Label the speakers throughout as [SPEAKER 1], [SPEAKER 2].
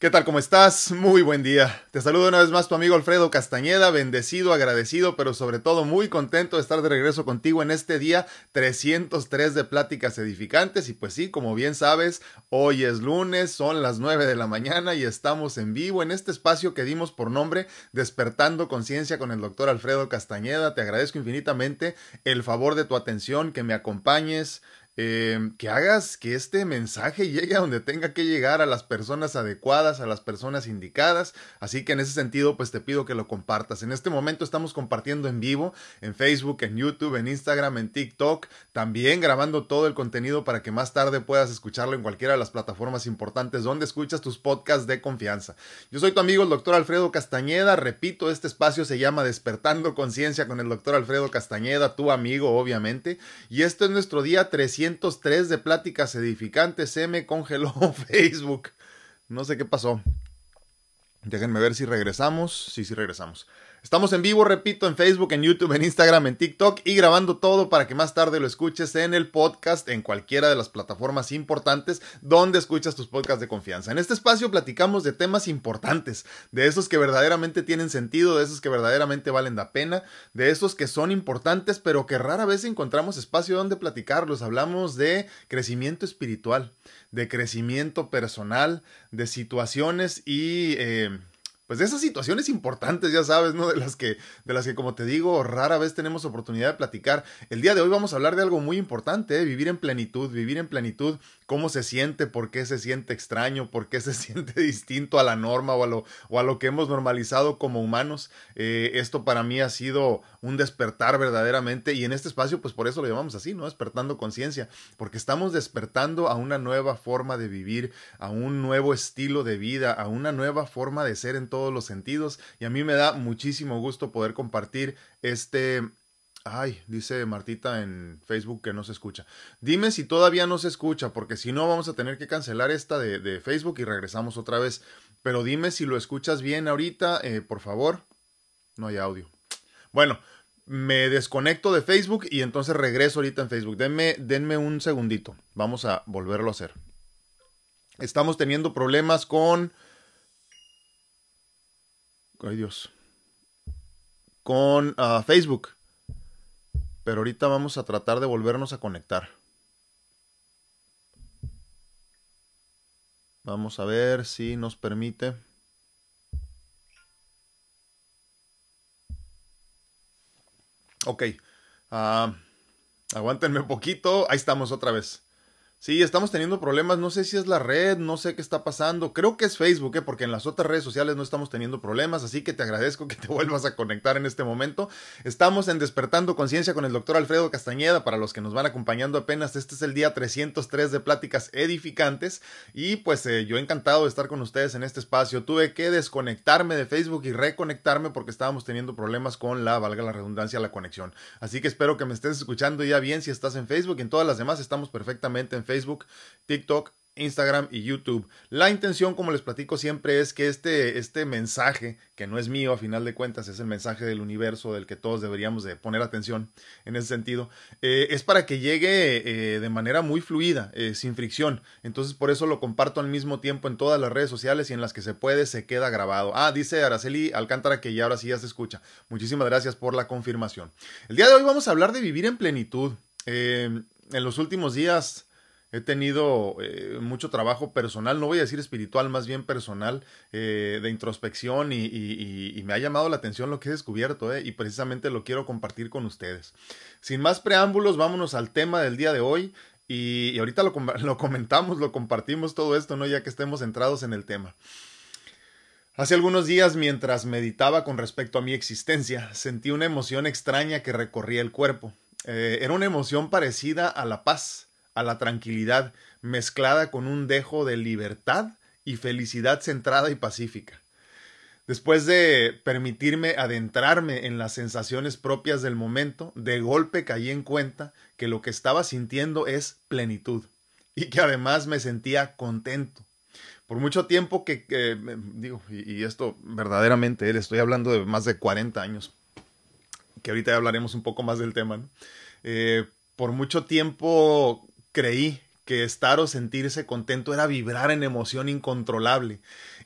[SPEAKER 1] ¿Qué tal? ¿Cómo estás? Muy buen día. Te saludo una vez más tu amigo Alfredo Castañeda, bendecido, agradecido, pero sobre todo muy contento de estar de regreso contigo en este día 303 de Pláticas Edificantes. Y pues sí, como bien sabes, hoy es lunes, son las 9 de la mañana y estamos en vivo en este espacio que dimos por nombre Despertando Conciencia con el doctor Alfredo Castañeda. Te agradezco infinitamente el favor de tu atención, que me acompañes, Em, que hagas que este mensaje llegue a donde tenga que llegar a las personas adecuadas, a las personas indicadas. Así que en ese sentido, pues te pido que lo compartas. En este momento estamos compartiendo en vivo en Facebook, en YouTube, en Instagram, en TikTok, también grabando todo el contenido para que más tarde puedas escucharlo en cualquiera de las plataformas importantes donde escuchas tus podcasts de confianza. Yo soy tu amigo el doctor Alfredo Castañeda. Repito, este espacio se llama Despertando Conciencia con el doctor Alfredo Castañeda, tu amigo, obviamente. Y este es nuestro día 300 303 de pláticas edificantes. Se me congeló Facebook. No sé qué pasó. Déjenme ver si regresamos. Sí, sí regresamos. Estamos en vivo, repito, en Facebook, en YouTube, en Instagram, en TikTok y grabando todo para que más tarde lo escuches en el podcast, en cualquiera de las plataformas importantes donde escuchas tus podcasts de confianza. En este espacio platicamos de temas importantes, de esos que verdaderamente tienen sentido, de esos que verdaderamente valen la pena, de esos que son importantes, pero que rara vez encontramos espacio donde platicarlos. Hablamos de crecimiento espiritual, de crecimiento personal, de situaciones y... Eh, pues de esas situaciones importantes, ya sabes, ¿no? De las que, de las que, como te digo, rara vez tenemos oportunidad de platicar. El día de hoy vamos a hablar de algo muy importante, ¿eh? vivir en plenitud, vivir en plenitud, cómo se siente, por qué se siente extraño, por qué se siente distinto a la norma o a lo, o a lo que hemos normalizado como humanos. Eh, esto para mí ha sido un despertar verdaderamente y en este espacio, pues por eso lo llamamos así, ¿no? Despertando conciencia, porque estamos despertando a una nueva forma de vivir, a un nuevo estilo de vida, a una nueva forma de ser en todo todos los sentidos y a mí me da muchísimo gusto poder compartir este Ay, dice Martita en Facebook que no se escucha. Dime si todavía no se escucha, porque si no vamos a tener que cancelar esta de, Facebook y regresamos otra vez. Pero dime si lo escuchas bien ahorita, eh, por favor. No hay audio. Bueno, me desconecto de Facebook y entonces regreso ahorita en Facebook. Denme, denme un segundito. Vamos a volverlo a hacer. Estamos teniendo problemas con ay Dios, con uh, Facebook. Pero ahorita vamos a tratar de volvernos a conectar. Vamos a ver si nos permite. Ok. Uh, aguántenme un poquito. Ahí estamos otra vez. Sí, estamos teniendo problemas, no sé si es la red, no sé qué está pasando, creo que es Facebook, ¿eh? porque en las otras redes sociales no estamos teniendo problemas, así que te agradezco que te vuelvas a conectar en este momento. Estamos en Despertando Conciencia con el doctor Alfredo Castañeda, para los que nos van acompañando apenas, este es el día 303 de Pláticas Edificantes y pues eh, yo encantado de estar con ustedes en este espacio. Tuve que desconectarme de Facebook y reconectarme porque estábamos teniendo problemas con la, valga la redundancia, la conexión. Así que espero que me estés escuchando ya bien si estás en Facebook y en todas las demás estamos perfectamente en Facebook, TikTok, Instagram y YouTube. La intención, como les platico siempre, es que este, este mensaje, que no es mío a final de cuentas, es el mensaje del universo del que todos deberíamos de poner atención en ese sentido, eh, es para que llegue eh, de manera muy fluida, eh, sin fricción. Entonces por eso lo comparto al mismo tiempo en todas las redes sociales y en las que se puede se queda grabado. Ah, dice Araceli Alcántara que ya ahora sí ya se escucha. Muchísimas gracias por la confirmación. El día de hoy vamos a hablar de vivir en plenitud. en los últimos días He tenido eh, mucho trabajo personal, no voy a decir espiritual, más bien personal, eh, de introspección y, me ha llamado la atención lo que he descubierto eh, y precisamente lo quiero compartir con ustedes. Sin más preámbulos, vámonos al tema del día de hoy y, ahorita lo, lo, comentamos, lo compartimos todo esto, ¿no? ya que estemos centrados en el tema. Hace algunos días, mientras meditaba con respecto a mi existencia, sentí una emoción extraña que recorría el cuerpo. era una emoción parecida a la paz a la tranquilidad, mezclada con un dejo de libertad y felicidad centrada y pacífica. Después de permitirme adentrarme en las sensaciones propias del momento, de golpe caí en cuenta que lo que estaba sintiendo es plenitud y que además me sentía contento. Por mucho tiempo que, digo, y, esto verdaderamente, le estoy hablando de más de 40 años, que ahorita hablaremos un poco más del tema. Eh, por mucho tiempo creí que estar o sentirse contento era vibrar en emoción incontrolable,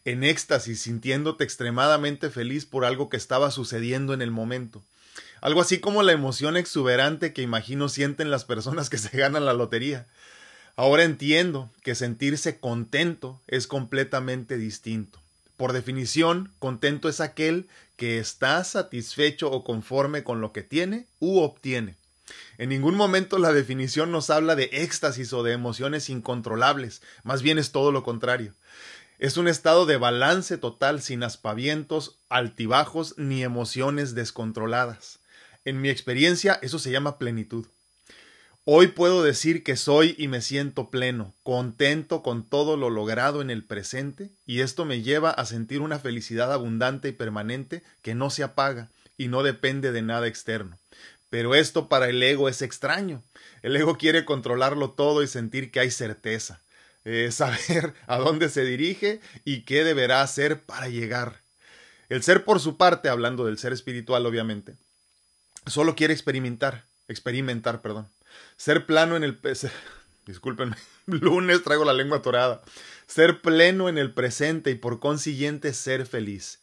[SPEAKER 1] en éxtasis, sintiéndote extremadamente feliz por algo que estaba sucediendo en el momento. Algo así como la emoción exuberante que imagino sienten las personas que se ganan la lotería. Ahora entiendo que sentirse contento es completamente distinto. Por definición, contento es aquel que está satisfecho o conforme con lo que tiene u obtiene. En ningún momento la definición nos habla de éxtasis o de emociones incontrolables, más bien es todo lo contrario. Es un estado de balance total sin aspavientos, altibajos ni emociones descontroladas. En mi experiencia eso se llama plenitud. Hoy puedo decir que soy y me siento pleno, contento con todo lo logrado en el presente, y esto me lleva a sentir una felicidad abundante y permanente que no se apaga y no depende de nada externo. Pero esto para el ego es extraño. El ego quiere controlarlo todo y sentir que hay certeza, eh, saber a dónde se dirige y qué deberá hacer para llegar. El ser por su parte, hablando del ser espiritual obviamente, solo quiere experimentar, experimentar, perdón. Ser plano en el... Discúlpenme, lunes traigo la lengua atorada. Ser pleno en el presente y por consiguiente ser feliz.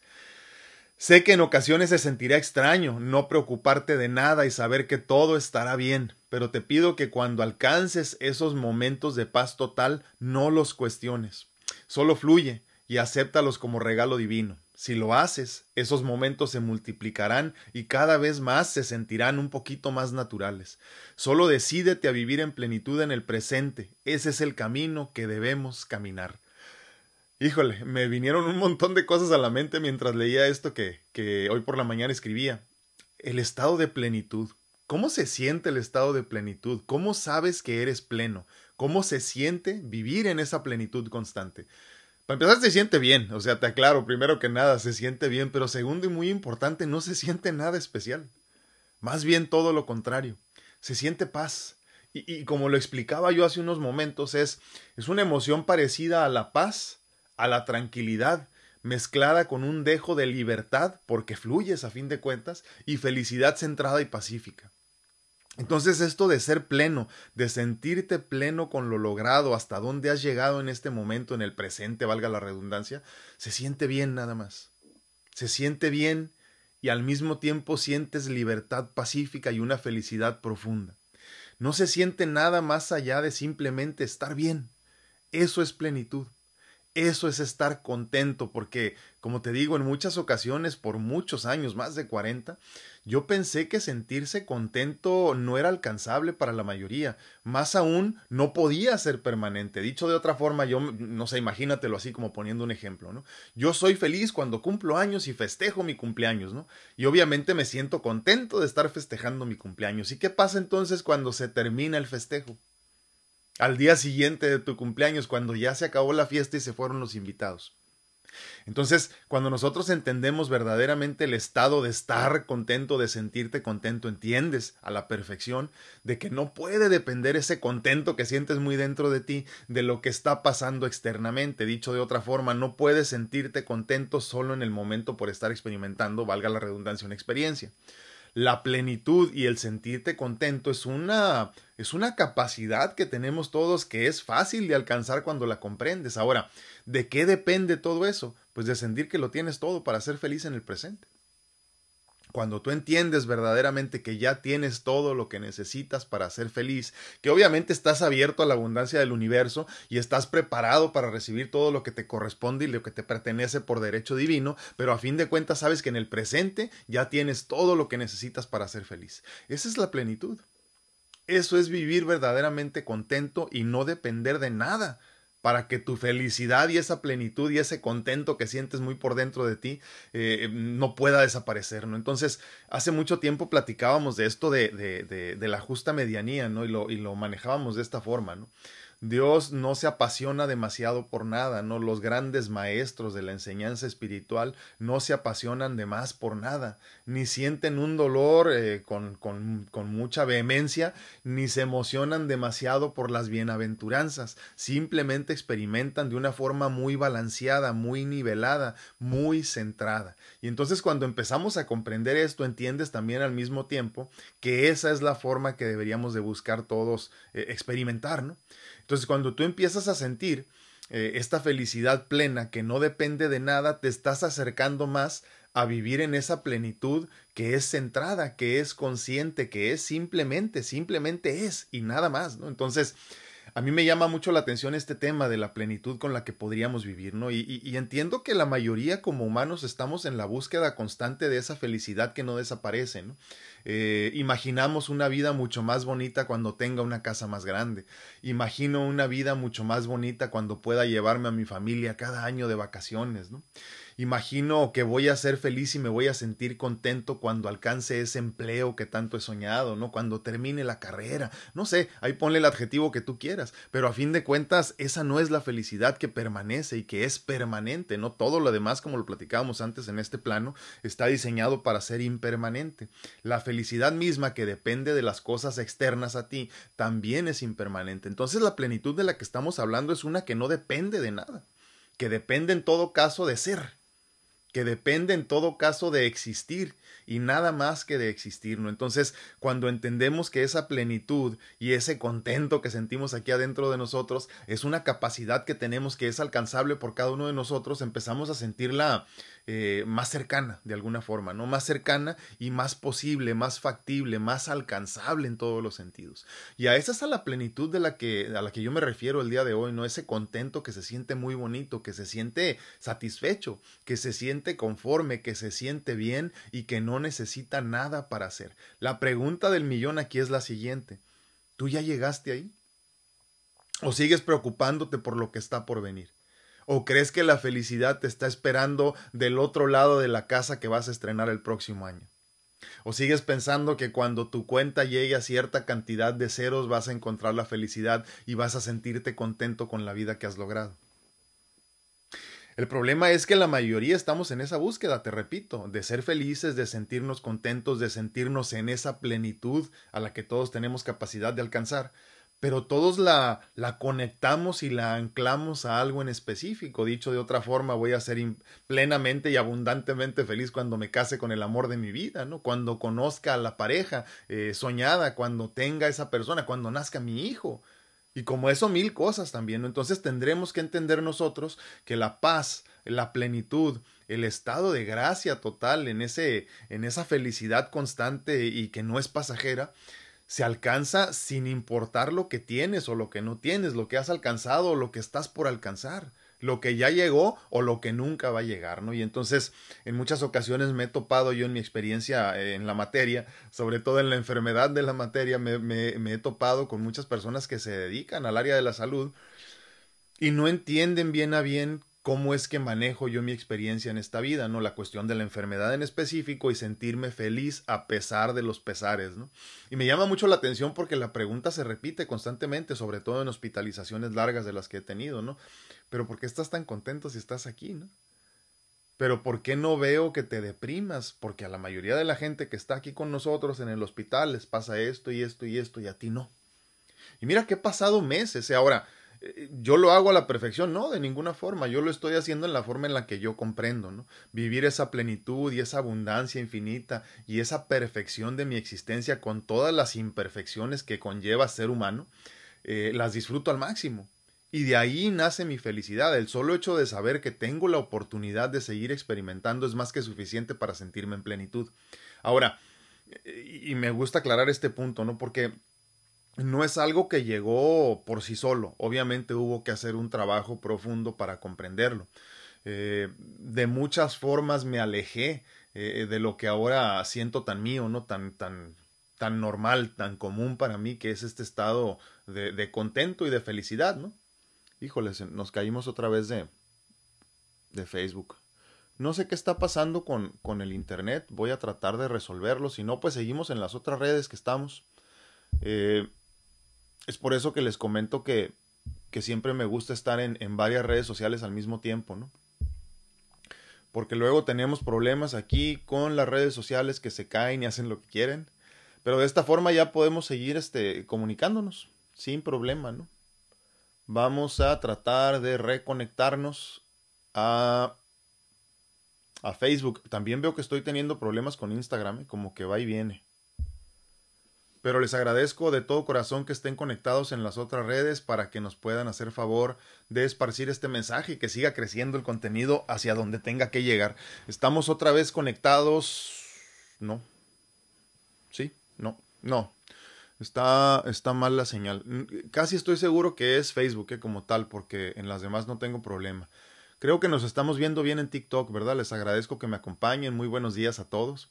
[SPEAKER 1] Sé que en ocasiones se sentirá extraño no preocuparte de nada y saber que todo estará bien, pero te pido que cuando alcances esos momentos de paz total no los cuestiones. Solo fluye y acéptalos como regalo divino. Si lo haces, esos momentos se multiplicarán y cada vez más se sentirán un poquito más naturales. Solo decídete a vivir en plenitud en el presente. Ese es el camino que debemos caminar. Híjole, me vinieron un montón de cosas a la mente mientras leía esto que, que hoy por la mañana escribía. El estado de plenitud. ¿Cómo se siente el estado de plenitud? ¿Cómo sabes que eres pleno? ¿Cómo se siente vivir en esa plenitud constante? Para empezar, se siente bien, o sea, te aclaro, primero que nada, se siente bien, pero segundo y muy importante, no se siente nada especial. Más bien todo lo contrario, se siente paz. Y, y como lo explicaba yo hace unos momentos, es, es una emoción parecida a la paz, a la tranquilidad, mezclada con un dejo de libertad, porque fluyes a fin de cuentas, y felicidad centrada y pacífica. Entonces esto de ser pleno, de sentirte pleno con lo logrado, hasta dónde has llegado en este momento, en el presente, valga la redundancia, se siente bien nada más. Se siente bien y al mismo tiempo sientes libertad pacífica y una felicidad profunda. No se siente nada más allá de simplemente estar bien. Eso es plenitud. Eso es estar contento, porque, como te digo, en muchas ocasiones, por muchos años, más de 40, yo pensé que sentirse contento no era alcanzable para la mayoría. Más aún, no podía ser permanente. Dicho de otra forma, yo, no sé, imagínatelo así como poniendo un ejemplo, ¿no? Yo soy feliz cuando cumplo años y festejo mi cumpleaños, ¿no? Y obviamente me siento contento de estar festejando mi cumpleaños. ¿Y qué pasa entonces cuando se termina el festejo? Al día siguiente de tu cumpleaños, cuando ya se acabó la fiesta y se fueron los invitados. Entonces, cuando nosotros entendemos verdaderamente el estado de estar contento, de sentirte contento, entiendes a la perfección de que no puede depender ese contento que sientes muy dentro de ti de lo que está pasando externamente. Dicho de otra forma, no puedes sentirte contento solo en el momento por estar experimentando, valga la redundancia, una experiencia la plenitud y el sentirte contento es una es una capacidad que tenemos todos que es fácil de alcanzar cuando la comprendes. Ahora, ¿de qué depende todo eso? Pues de sentir que lo tienes todo para ser feliz en el presente. Cuando tú entiendes verdaderamente que ya tienes todo lo que necesitas para ser feliz, que obviamente estás abierto a la abundancia del universo y estás preparado para recibir todo lo que te corresponde y lo que te pertenece por derecho divino, pero a fin de cuentas sabes que en el presente ya tienes todo lo que necesitas para ser feliz. Esa es la plenitud. Eso es vivir verdaderamente contento y no depender de nada para que tu felicidad y esa plenitud y ese contento que sientes muy por dentro de ti eh, no pueda desaparecer, ¿no? Entonces, hace mucho tiempo platicábamos de esto de, de, de, de la justa medianía, ¿no? Y lo, y lo manejábamos de esta forma, ¿no? Dios no se apasiona demasiado por nada, ¿no? Los grandes maestros de la enseñanza espiritual no se apasionan de más por nada, ni sienten un dolor eh, con, con, mucha vehemencia, ni se emocionan demasiado por las bienaventuranzas, simplemente experimentan de una forma muy balanceada, muy nivelada, muy centrada. Y entonces cuando empezamos a comprender esto, entiendes también al mismo tiempo que esa es la forma que deberíamos de buscar todos eh, experimentar, ¿no? Entonces, cuando tú empiezas a sentir eh, esta felicidad plena que no depende de nada, te estás acercando más a vivir en esa plenitud que es centrada, que es consciente, que es simplemente, simplemente es y nada más, ¿no? Entonces, a mí me llama mucho la atención este tema de la plenitud con la que podríamos vivir, ¿no? Y, entiendo que la mayoría como humanos estamos en la búsqueda constante de esa felicidad que no desaparece, ¿no? Eh, imaginamos una vida mucho más bonita cuando tenga una casa más grande. Imagino una vida mucho más bonita cuando pueda llevarme a mi familia cada año de vacaciones, ¿no? Imagino que voy a ser feliz y me voy a sentir contento cuando alcance ese empleo que tanto he soñado, ¿no? Cuando termine la carrera. No sé, ahí ponle el adjetivo que tú quieras, pero a fin de cuentas esa no es la felicidad que permanece y que es permanente, ¿no? Todo lo demás, como lo platicábamos antes en este plano, está diseñado para ser impermanente. La felicidad misma que depende de las cosas externas a ti también es impermanente. Entonces la plenitud de la que estamos hablando es una que no depende de nada, que depende en todo caso de ser que depende en todo caso de existir y nada más que de existir, ¿no? Entonces, cuando entendemos que esa plenitud y ese contento que sentimos aquí adentro de nosotros es una capacidad que tenemos que es alcanzable por cada uno de nosotros, empezamos a sentirla eh, más cercana de alguna forma, ¿no? Más cercana y más posible, más factible, más alcanzable en todos los sentidos. Y a esa es a la plenitud de la que, a la que yo me refiero el día de hoy, ¿no? Ese contento que se siente muy bonito, que se siente satisfecho, que se siente conforme, que se siente bien y que no necesita nada para hacer. La pregunta del millón aquí es la siguiente. ¿Tú ya llegaste ahí? ¿O sigues preocupándote por lo que está por venir? ¿O crees que la felicidad te está esperando del otro lado de la casa que vas a estrenar el próximo año? ¿O sigues pensando que cuando tu cuenta llegue a cierta cantidad de ceros vas a encontrar la felicidad y vas a sentirte contento con la vida que has logrado? El problema es que la mayoría estamos en esa búsqueda, te repito, de ser felices, de sentirnos contentos, de sentirnos en esa plenitud a la que todos tenemos capacidad de alcanzar pero todos la, la conectamos y la anclamos a algo en específico. Dicho de otra forma, voy a ser plenamente y abundantemente feliz cuando me case con el amor de mi vida, ¿no? Cuando conozca a la pareja eh, soñada, cuando tenga esa persona, cuando nazca mi hijo. Y como eso, mil cosas también. Entonces tendremos que entender nosotros que la paz, la plenitud, el estado de gracia total en, ese, en esa felicidad constante y que no es pasajera, se alcanza sin importar lo que tienes o lo que no tienes, lo que has alcanzado o lo que estás por alcanzar, lo que ya llegó o lo que nunca va a llegar, ¿no? Y entonces en muchas ocasiones me he topado yo en mi experiencia eh, en la materia, sobre todo en la enfermedad de la materia, me, me he topado con muchas personas que se dedican al área de la salud y no entienden bien a bien cómo es que manejo yo mi experiencia en esta vida, ¿no? La cuestión de la enfermedad en específico y sentirme feliz a pesar de los pesares, ¿no? Y me llama mucho la atención porque la pregunta se repite constantemente, sobre todo en hospitalizaciones largas de las que he tenido, ¿no? Pero ¿por qué estás tan contento si estás aquí, ¿no? Pero ¿por qué no veo que te deprimas? Porque a la mayoría de la gente que está aquí con nosotros en el hospital les pasa esto y esto y esto y a ti no. Y mira que he pasado meses. Y ahora, eh, yo lo hago a la perfección, no, de ninguna forma, yo lo estoy haciendo en la forma en la que yo comprendo, ¿no? Vivir esa plenitud y esa abundancia infinita y esa perfección de mi existencia con todas las imperfecciones que conlleva ser humano, eh, las disfruto al máximo. Y de ahí nace mi felicidad. El solo hecho de saber que tengo la oportunidad de seguir experimentando es más que suficiente para sentirme en plenitud. Ahora, eh, y me gusta aclarar este punto, ¿no? Porque no es algo que llegó por sí solo. Obviamente hubo que hacer un trabajo profundo para comprenderlo. Eh, de muchas formas me alejé eh, de lo que ahora siento tan mío, ¿no? Tan, tan, tan normal, tan común para mí, que es este estado de, de contento y de felicidad, ¿no? Híjoles, nos caímos otra vez de, de Facebook. No sé qué está pasando con, con el Internet. Voy a tratar de resolverlo. Si no, pues seguimos en las otras redes que estamos. Eh, es por eso que les comento que, que siempre me gusta estar en, en, varias redes sociales al mismo tiempo, ¿no? Porque luego tenemos problemas aquí con las redes sociales que se caen y hacen lo que quieren. Pero de esta forma ya podemos seguir este, comunicándonos sin problema, ¿no? Vamos a tratar de reconectarnos a, a Facebook. También veo que estoy teniendo problemas con Instagram, ¿eh? como que va y viene. Pero les agradezco de todo corazón que estén conectados en las otras redes para que nos puedan hacer favor de esparcir este mensaje y que siga creciendo el contenido hacia donde tenga que llegar. Estamos otra vez conectados. No. Sí, no, no. Está, está mal la señal. Casi estoy seguro que es Facebook eh, como tal, porque en las demás no tengo problema. Creo que nos estamos viendo bien en TikTok, ¿verdad? Les agradezco que me acompañen. Muy buenos días a todos.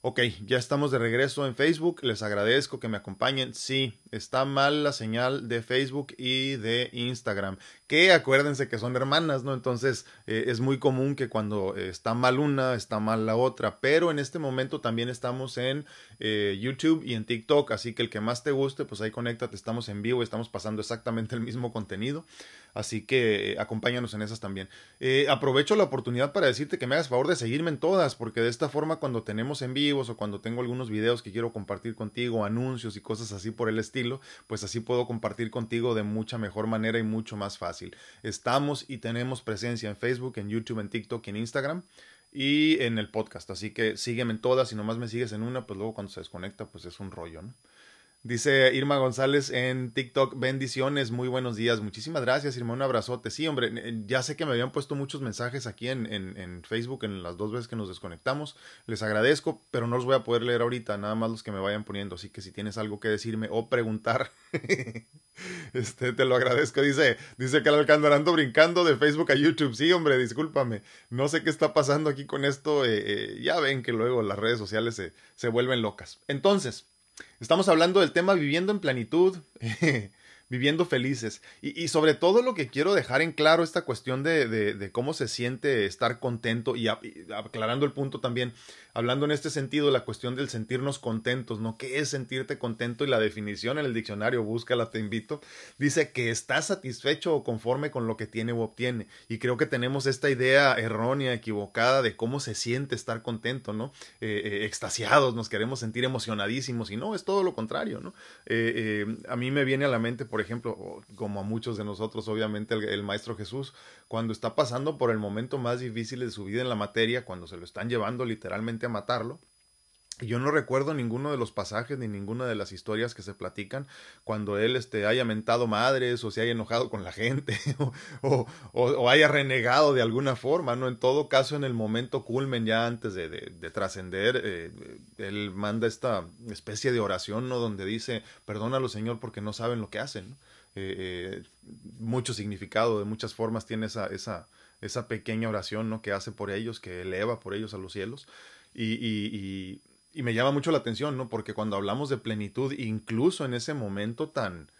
[SPEAKER 1] Ok, ya estamos de regreso en Facebook. Les agradezco que me acompañen. Sí, está mal la señal de Facebook y de Instagram. Que acuérdense que son hermanas, ¿no? Entonces eh, es muy común que cuando eh, está mal una, está mal la otra. Pero en este momento también estamos en eh, YouTube y en TikTok. Así que el que más te guste, pues ahí conéctate. Estamos en vivo, estamos pasando exactamente el mismo contenido. Así que acompáñanos en esas también. aprovecho la oportunidad para decirte que me hagas favor de seguirme en todas, porque de esta forma cuando tenemos en vivo o cuando tengo algunos videos que quiero compartir contigo, anuncios y cosas así por el estilo, pues así puedo compartir contigo de mucha mejor manera y mucho más fácil. Estamos y tenemos presencia en Facebook, en YouTube, en TikTok y en Instagram y en el podcast. Así que sígueme en todas. Si nomás me sigues en una, pues luego cuando se desconecta, pues es un rollo, ¿no? Dice Irma González en TikTok, bendiciones, muy buenos días. Muchísimas gracias, Irma, un abrazote. Sí, hombre, ya sé que me habían puesto muchos mensajes aquí en, en, en, Facebook en las dos veces que nos desconectamos. Les agradezco, pero no los voy a poder leer ahorita, nada más los que me vayan poniendo. Así que si tienes algo que decirme o preguntar, este, te lo agradezco. Dice, dice que Alcántara ando brincando de Facebook a YouTube. Sí, hombre, discúlpame. No sé qué está pasando aquí con esto. Eh, eh, ya ven que luego las redes sociales se, se vuelven locas. Entonces, Estamos hablando del tema viviendo en plenitud, viviendo felices. Y, sobre todo lo que quiero dejar en claro esta cuestión de, de, cómo se siente estar contento y, aclarando el punto también, hablando en este sentido, la cuestión del sentirnos contentos, ¿no? ¿Qué es sentirte contento? Y la definición en el diccionario, búscala, te invito, dice que está satisfecho o conforme con lo que tiene o obtiene. Y creo que tenemos esta idea errónea, equivocada de cómo se siente estar contento, ¿no? Eh, eh, extasiados, nos queremos sentir emocionadísimos y no, es todo lo contrario, ¿no? Eh, a mí me viene a la mente, por ejemplo, como a muchos de nosotros, obviamente, el Maestro Jesús, cuando está pasando por el momento más difícil de su vida en la materia, cuando se lo están llevando literalmente matarlo. Yo no recuerdo ninguno de los pasajes ni ninguna de las historias que se platican cuando él este, haya mentado madres o se haya enojado con la gente o, o, haya renegado de alguna forma, ¿no? En todo caso, en el momento culmen ya antes de, de, trascender, eh, él manda esta especie de oración, ¿no? Donde dice, perdónalo Señor porque no saben lo que hacen, eh, eh, mucho significado, de muchas formas tiene esa, esa, esa pequeña oración, ¿no? Que hace por ellos, que eleva por ellos a los cielos. Y, y, y, me llama mucho la atención, ¿no? Porque cuando hablamos de plenitud, incluso en ese momento tan,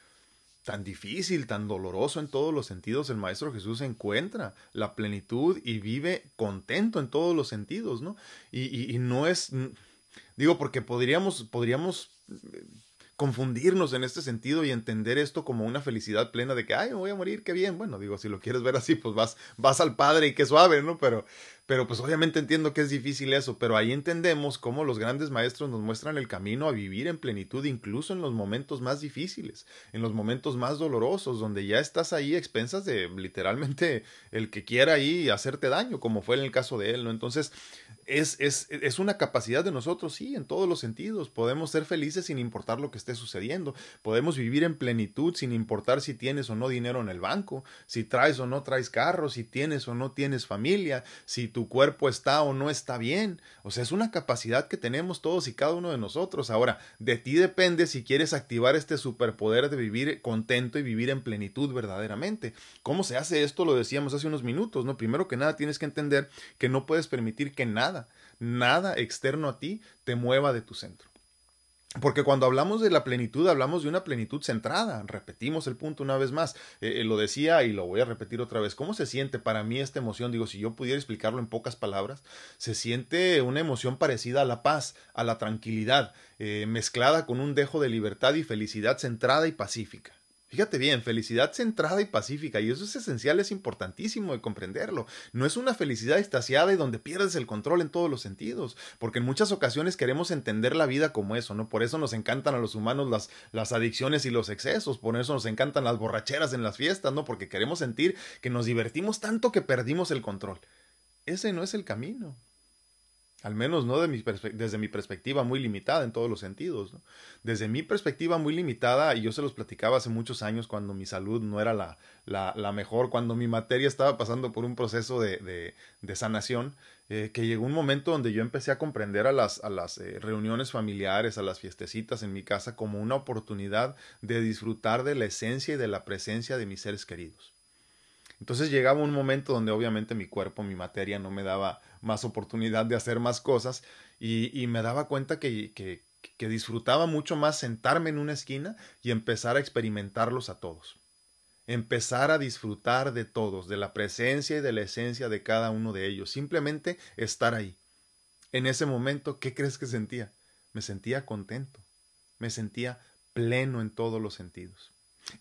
[SPEAKER 1] tan difícil, tan doloroso en todos los sentidos, el Maestro Jesús encuentra la plenitud y vive contento en todos los sentidos, ¿no? Y, y no es, digo, porque podríamos, podríamos confundirnos en este sentido y entender esto como una felicidad plena de que, ay, me voy a morir, qué bien. Bueno, digo, si lo quieres ver así, pues vas, vas al Padre y qué suave, ¿no? Pero, pero pues obviamente entiendo que es difícil eso, pero ahí entendemos cómo los grandes maestros nos muestran el camino a vivir en plenitud, incluso en los momentos más difíciles, en los momentos más dolorosos, donde ya estás ahí expensas de literalmente el que quiera ahí hacerte daño, como fue en el caso de él, ¿no? Entonces, es, es, es una capacidad de nosotros, sí, en todos los sentidos. Podemos ser felices sin importar lo que esté sucediendo. Podemos vivir en plenitud sin importar si tienes o no dinero en el banco, si traes o no traes carro, si tienes o no tienes familia, si tu cuerpo está o no está bien. O sea, es una capacidad que tenemos todos y cada uno de nosotros. Ahora, de ti depende si quieres activar este superpoder de vivir contento y vivir en plenitud verdaderamente. ¿Cómo se hace esto? Lo decíamos hace unos minutos, ¿no? Primero que nada tienes que entender que no puedes permitir que nada, nada externo a ti te mueva de tu centro. Porque cuando hablamos de la plenitud, hablamos de una plenitud centrada. Repetimos el punto una vez más. Eh, eh, lo decía y lo voy a repetir otra vez. ¿Cómo se siente para mí esta emoción? Digo, si yo pudiera explicarlo en pocas palabras, se siente una emoción parecida a la paz, a la tranquilidad, eh, mezclada con un dejo de libertad y felicidad centrada y pacífica. Fíjate bien, felicidad centrada y pacífica, y eso es esencial, es importantísimo de comprenderlo. No es una felicidad estaciada y donde pierdes el control en todos los sentidos, porque en muchas ocasiones queremos entender la vida como eso, ¿no? Por eso nos encantan a los humanos las, las adicciones y los excesos, por eso nos encantan las borracheras en las fiestas, ¿no? Porque queremos sentir que nos divertimos tanto que perdimos el control. Ese no es el camino. Al menos no desde mi perspectiva muy limitada en todos los sentidos. Desde mi perspectiva muy limitada, y yo se los platicaba hace muchos años cuando mi salud no era la, la, mejor, cuando mi materia estaba pasando por un proceso de, de, de sanación, eh, que llegó un momento donde yo empecé a comprender a las, a las eh, reuniones familiares, a las fiestecitas en mi casa como una oportunidad de disfrutar de la esencia y de la presencia de mis seres queridos. Entonces llegaba un momento donde obviamente mi cuerpo, mi materia no me daba más oportunidad de hacer más cosas y, me daba cuenta que, que, que disfrutaba mucho más sentarme en una esquina y empezar a experimentarlos a todos. Empezar a disfrutar de todos, de la presencia y de la esencia de cada uno de ellos. Simplemente estar ahí. En ese momento, ¿qué crees que sentía? Me sentía contento. Me sentía pleno en todos los sentidos.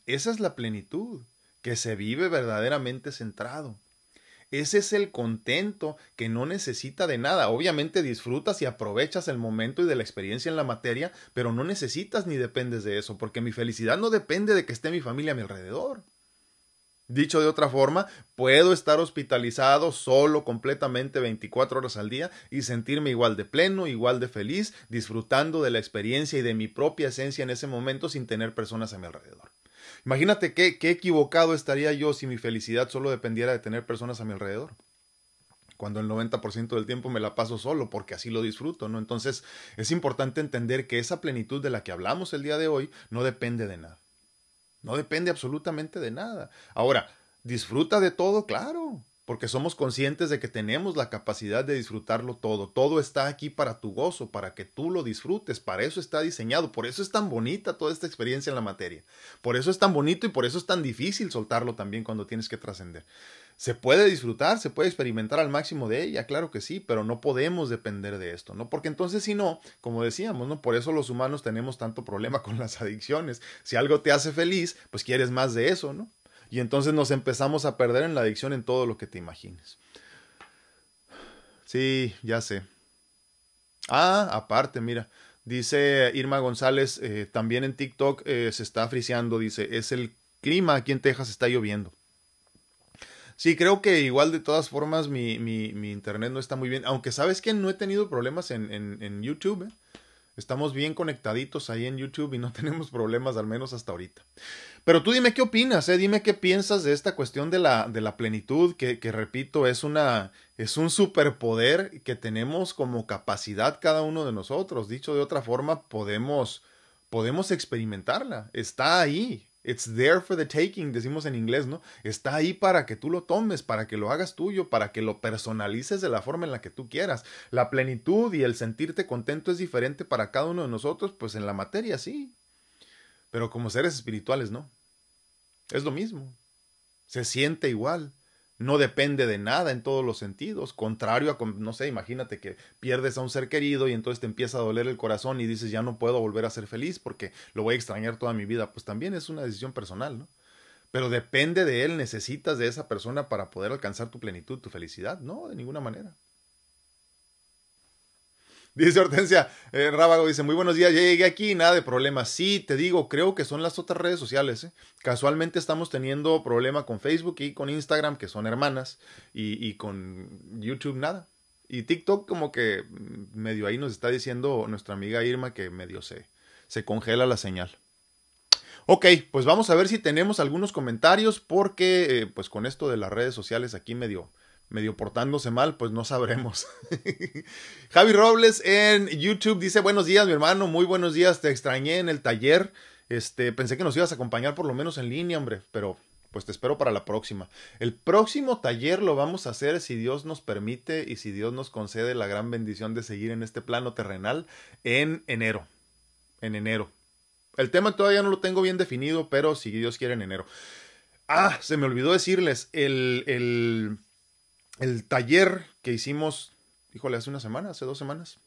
[SPEAKER 1] Esa es la plenitud que se vive verdaderamente centrado. Ese es el contento que no necesita de nada. Obviamente disfrutas y aprovechas el momento y de la experiencia en la materia, pero no necesitas ni dependes de eso, porque mi felicidad no depende de que esté mi familia a mi alrededor. Dicho de otra forma, puedo estar hospitalizado solo completamente 24 horas al día y sentirme igual de pleno, igual de feliz, disfrutando de la experiencia y de mi propia esencia en ese momento sin tener personas a mi alrededor. Imagínate qué, qué equivocado estaría yo si mi felicidad solo dependiera de tener personas a mi alrededor cuando el 90% del tiempo me la paso solo porque así lo disfruto, ¿no? Entonces es importante entender que esa plenitud de la que hablamos el día de hoy no depende de nada. No depende absolutamente de nada. Ahora, ¿disfruta de todo? Claro porque somos conscientes de que tenemos la capacidad de disfrutarlo todo. Todo está aquí para tu gozo, para que tú lo disfrutes, para eso está diseñado, por eso es tan bonita toda esta experiencia en la materia. Por eso es tan bonito y por eso es tan difícil soltarlo también cuando tienes que trascender. Se puede disfrutar, se puede experimentar al máximo de ella, claro que sí, pero no podemos depender de esto, ¿no? Porque entonces si no, como decíamos, ¿no? Por eso los humanos tenemos tanto problema con las adicciones. Si algo te hace feliz, pues quieres más de eso, ¿no? Y entonces nos empezamos a perder en la adicción en todo lo que te imagines. Sí, ya sé. Ah, aparte, mira, dice Irma González, eh, también en TikTok eh, se está friseando, dice, es el clima aquí en Texas, está lloviendo. Sí, creo que igual de todas formas mi, mi, mi internet no está muy bien, aunque sabes que no he tenido problemas en, en, en YouTube. ¿eh? Estamos bien conectaditos ahí en YouTube y no tenemos problemas, al menos hasta ahorita. Pero tú dime qué opinas, ¿eh? dime qué piensas de esta cuestión de la, de la plenitud, que, que, repito, es, una, es un superpoder que tenemos como capacidad cada uno de nosotros. Dicho de otra forma, podemos, podemos experimentarla. Está ahí, It's there for the taking, decimos en inglés, ¿no? Está ahí para que tú lo tomes, para que lo hagas tuyo, para que lo personalices de la forma en la que tú quieras. La plenitud y el sentirte contento es diferente para cada uno de nosotros, pues en la materia sí. Pero como seres espirituales, no. Es lo mismo. Se siente igual no depende de nada en todos los sentidos, contrario a, no sé, imagínate que pierdes a un ser querido y entonces te empieza a doler el corazón y dices ya no puedo volver a ser feliz porque lo voy a extrañar toda mi vida, pues también es una decisión personal, ¿no? Pero depende de él, necesitas de esa persona para poder alcanzar tu plenitud, tu felicidad, no, de ninguna manera. Dice Hortensia eh, Rábago, dice, muy buenos días, ya llegué aquí, nada de problemas. Sí, te digo, creo que son las otras redes sociales. ¿eh? Casualmente estamos teniendo problema con Facebook y con Instagram, que son hermanas, y, con YouTube nada. Y TikTok como que medio ahí nos está diciendo nuestra amiga Irma que medio se, se congela la señal. Ok, pues vamos a ver si tenemos algunos comentarios porque eh, pues con esto de las redes sociales aquí medio medio portándose mal, pues no sabremos. Javi Robles en YouTube dice, buenos días mi hermano, muy buenos días, te extrañé en el taller, este, pensé que nos ibas a acompañar por lo menos en línea, hombre, pero pues te espero para la próxima. El próximo taller lo vamos a hacer si Dios nos permite y si Dios nos concede la gran bendición de seguir en este plano terrenal en enero, en enero. El tema todavía no lo tengo bien definido, pero si Dios quiere en enero. Ah, se me olvidó decirles, el, el el taller que hicimos, híjole, hace una semana, hace dos semanas.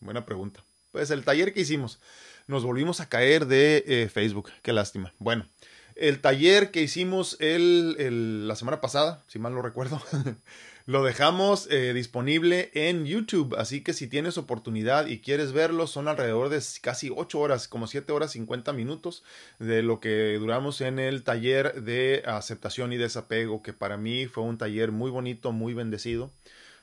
[SPEAKER 1] Buena pregunta. Pues el taller que hicimos, nos volvimos a caer de eh, Facebook. Qué lástima. Bueno, el taller que hicimos el, la semana pasada, si mal no recuerdo, lo dejamos eh, disponible en YouTube. Así que si tienes oportunidad y quieres verlo, son alrededor de casi 8 horas, como 7 horas 50 minutos de lo que duramos en el taller de aceptación y desapego, que para mí fue un taller muy bonito, muy bendecido.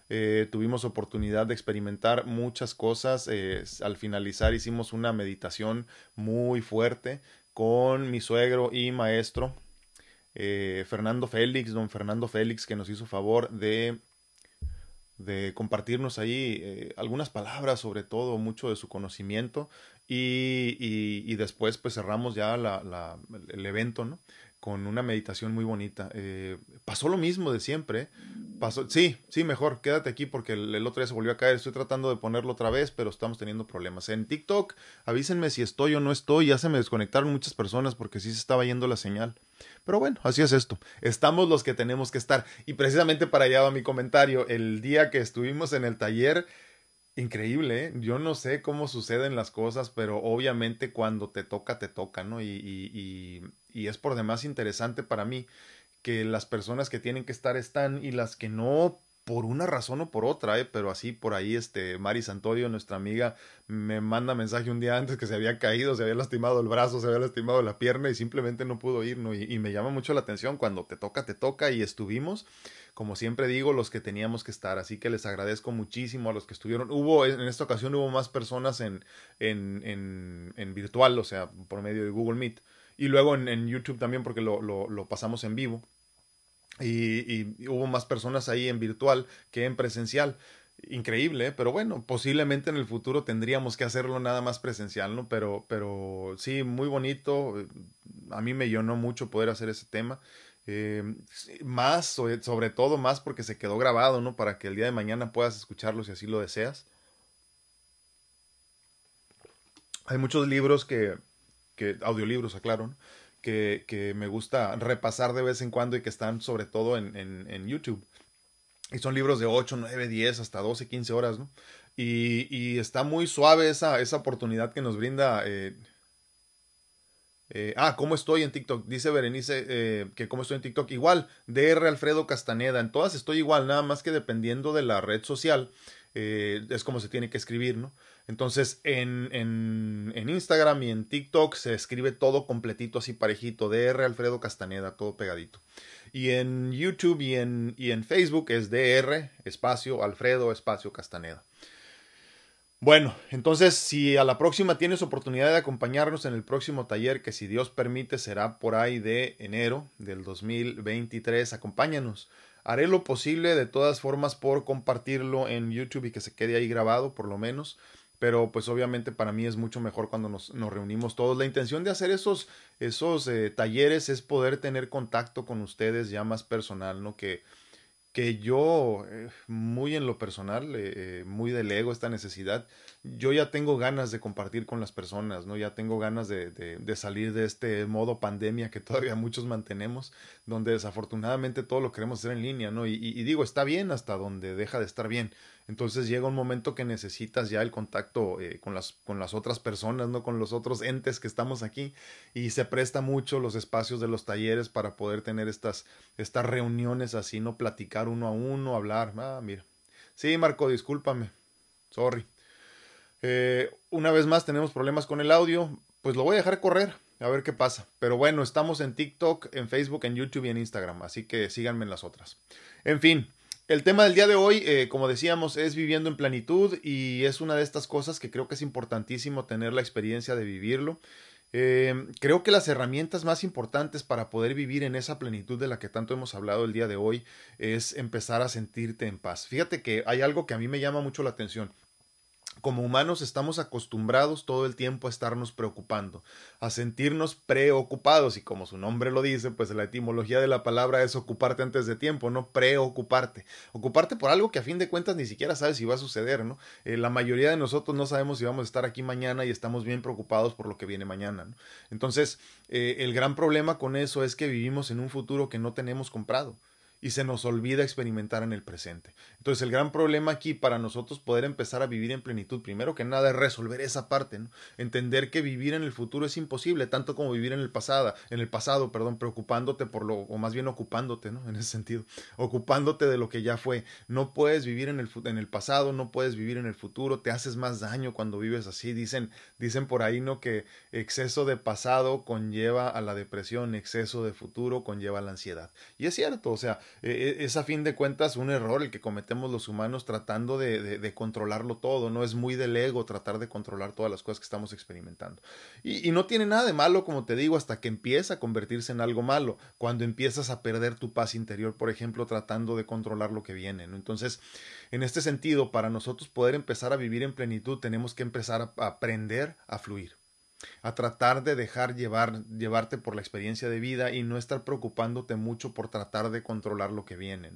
[SPEAKER 1] Eh, tuvimos oportunidad de experimentar muchas cosas. Eh, al finalizar hicimos una meditación muy fuerte con mi suegro y maestro, eh, Fernando Félix, don Fernando Félix, que nos hizo favor de de compartirnos ahí algunas palabras, sobre todo mucho de su conocimiento y, y, después pues cerramos ya la, la, el evento, ¿no? con una meditación muy bonita. Eh, pasó lo mismo de siempre. Pasó, sí, sí, mejor, quédate aquí porque el, otro día se volvió a caer. Estoy tratando de ponerlo otra vez, pero estamos teniendo problemas. En TikTok, avísenme si estoy o no estoy. Ya se me desconectaron muchas personas porque sí se estaba yendo la señal. Pero bueno, así es esto. Estamos los que tenemos que estar. Y precisamente para allá va mi comentario. El día que estuvimos en el taller, Increíble, ¿eh? yo no sé cómo suceden las cosas, pero obviamente cuando te toca, te toca, ¿no? Y, y, y, y, es por demás interesante para mí que las personas que tienen que estar están y las que no por una razón o por otra, ¿eh? pero así por ahí, este, Mari Santorio, nuestra amiga, me manda mensaje un día antes que se había caído, se había lastimado el brazo, se había lastimado la pierna y simplemente no pudo ir, ¿no? Y, me llama mucho la atención cuando te toca, te toca y estuvimos como siempre digo, los que teníamos que estar. Así que les agradezco muchísimo a los que estuvieron. Hubo, en esta ocasión hubo más personas en, en, en, en virtual, o sea, por medio de Google Meet. Y luego en, en YouTube también porque lo, lo, lo pasamos en vivo. Y, y, hubo más personas ahí en virtual que en presencial. Increíble, ¿eh? pero bueno, posiblemente en el futuro tendríamos que hacerlo nada más presencial, ¿no? Pero, pero sí, muy bonito. A mí me llenó mucho poder hacer ese tema. Eh, más, sobre todo más porque se quedó grabado, ¿no? Para que el día de mañana puedas escucharlo si así lo deseas. Hay muchos libros que, que audiolibros, aclaro, que, me gusta repasar de vez en cuando y que están sobre todo en, en, YouTube. Y son libros de 8, 9, 10, hasta 12, 15 horas, ¿no? Y, y está muy suave esa, esa oportunidad que nos brinda eh, eh, ah, ¿cómo estoy en TikTok? Dice Berenice eh, que cómo estoy en TikTok. Igual, DR Alfredo Castaneda. En todas estoy igual, nada más que dependiendo de la red social, es como se tiene que escribir, ¿no? Entonces, en, en, en, Instagram y en TikTok se escribe todo completito, así parejito. DR Alfredo Castaneda, todo pegadito. Y en YouTube y en, y en Facebook es DR, espacio, Alfredo, espacio, Castaneda. Bueno, entonces si a la próxima tienes oportunidad de acompañarnos en el próximo taller, que si Dios permite será por ahí de enero del 2023, acompáñanos. Haré lo posible de todas formas por compartirlo en YouTube y que se quede ahí grabado por lo menos. Pero pues obviamente para mí es mucho mejor cuando nos, nos reunimos todos. La intención de hacer esos, esos eh, talleres es poder tener contacto con ustedes ya más personal, ¿no? Que, que yo, eh, muy en lo personal, eh, muy del ego, esta necesidad, yo ya tengo ganas de compartir con las personas, ¿no? Ya tengo ganas de, de, de, salir de este modo pandemia que todavía muchos mantenemos, donde desafortunadamente todo lo queremos hacer en línea, ¿no? Y, y, y digo, está bien hasta donde deja de estar bien. Entonces llega un momento que necesitas ya el contacto eh, con, las, con las otras personas, ¿no? Con los otros entes que estamos aquí. Y se presta mucho los espacios de los talleres para poder tener estas, estas reuniones así, ¿no? Platicar uno a uno, hablar. Ah, mira. Sí, Marco, discúlpame. Sorry. Eh, una vez más tenemos problemas con el audio. Pues lo voy a dejar correr. A ver qué pasa. Pero bueno, estamos en TikTok, en Facebook, en YouTube y en Instagram. Así que síganme en las otras. En fin, el tema del día de hoy, eh, como decíamos, es viviendo en plenitud y es una de estas cosas que creo que es importantísimo tener la experiencia de vivirlo. Eh, creo que las herramientas más importantes para poder vivir en esa plenitud de la que tanto hemos hablado el día de hoy es empezar a sentirte en paz. Fíjate que hay algo que a mí me llama mucho la atención como humanos estamos acostumbrados todo el tiempo a estarnos preocupando, a sentirnos preocupados y como su nombre lo dice, pues la etimología de la palabra es ocuparte antes de tiempo, no preocuparte, ocuparte por algo que a fin de cuentas ni siquiera sabes si va a suceder, ¿no? Eh, la mayoría de nosotros no sabemos si vamos a estar aquí mañana y estamos bien preocupados por lo que viene mañana, ¿no? Entonces, eh, el gran problema con eso es que vivimos en un futuro que no tenemos comprado y se nos olvida experimentar en el presente. Entonces el gran problema aquí para nosotros poder empezar a vivir en plenitud, primero que nada es resolver esa parte, ¿no? entender que vivir en el futuro es imposible, tanto como vivir en el pasado, en el pasado, perdón, preocupándote por lo, o más bien ocupándote, ¿no? En ese sentido, ocupándote de lo que ya fue. No puedes vivir en el, en el pasado, no puedes vivir en el futuro, te haces más daño cuando vives así. Dicen, dicen por ahí, ¿no? Que exceso de pasado conlleva a la depresión, exceso de futuro conlleva a la ansiedad. Y es cierto, o sea, eh, es a fin de cuentas un error el que cometemos los humanos tratando de, controlarlo todo, ¿no? Es muy del ego tratar de controlar todas las cosas que estamos experimentando. Y, no tiene nada de malo, como te digo, hasta que empieza a convertirse en algo malo, cuando empiezas a perder tu paz interior, por ejemplo, tratando de controlar lo que viene. Entonces, en este sentido, para nosotros poder empezar a vivir en plenitud, tenemos que empezar a aprender a fluir a tratar de dejar llevar, llevarte por la experiencia de vida y no estar preocupándote mucho por tratar de controlar lo que viene.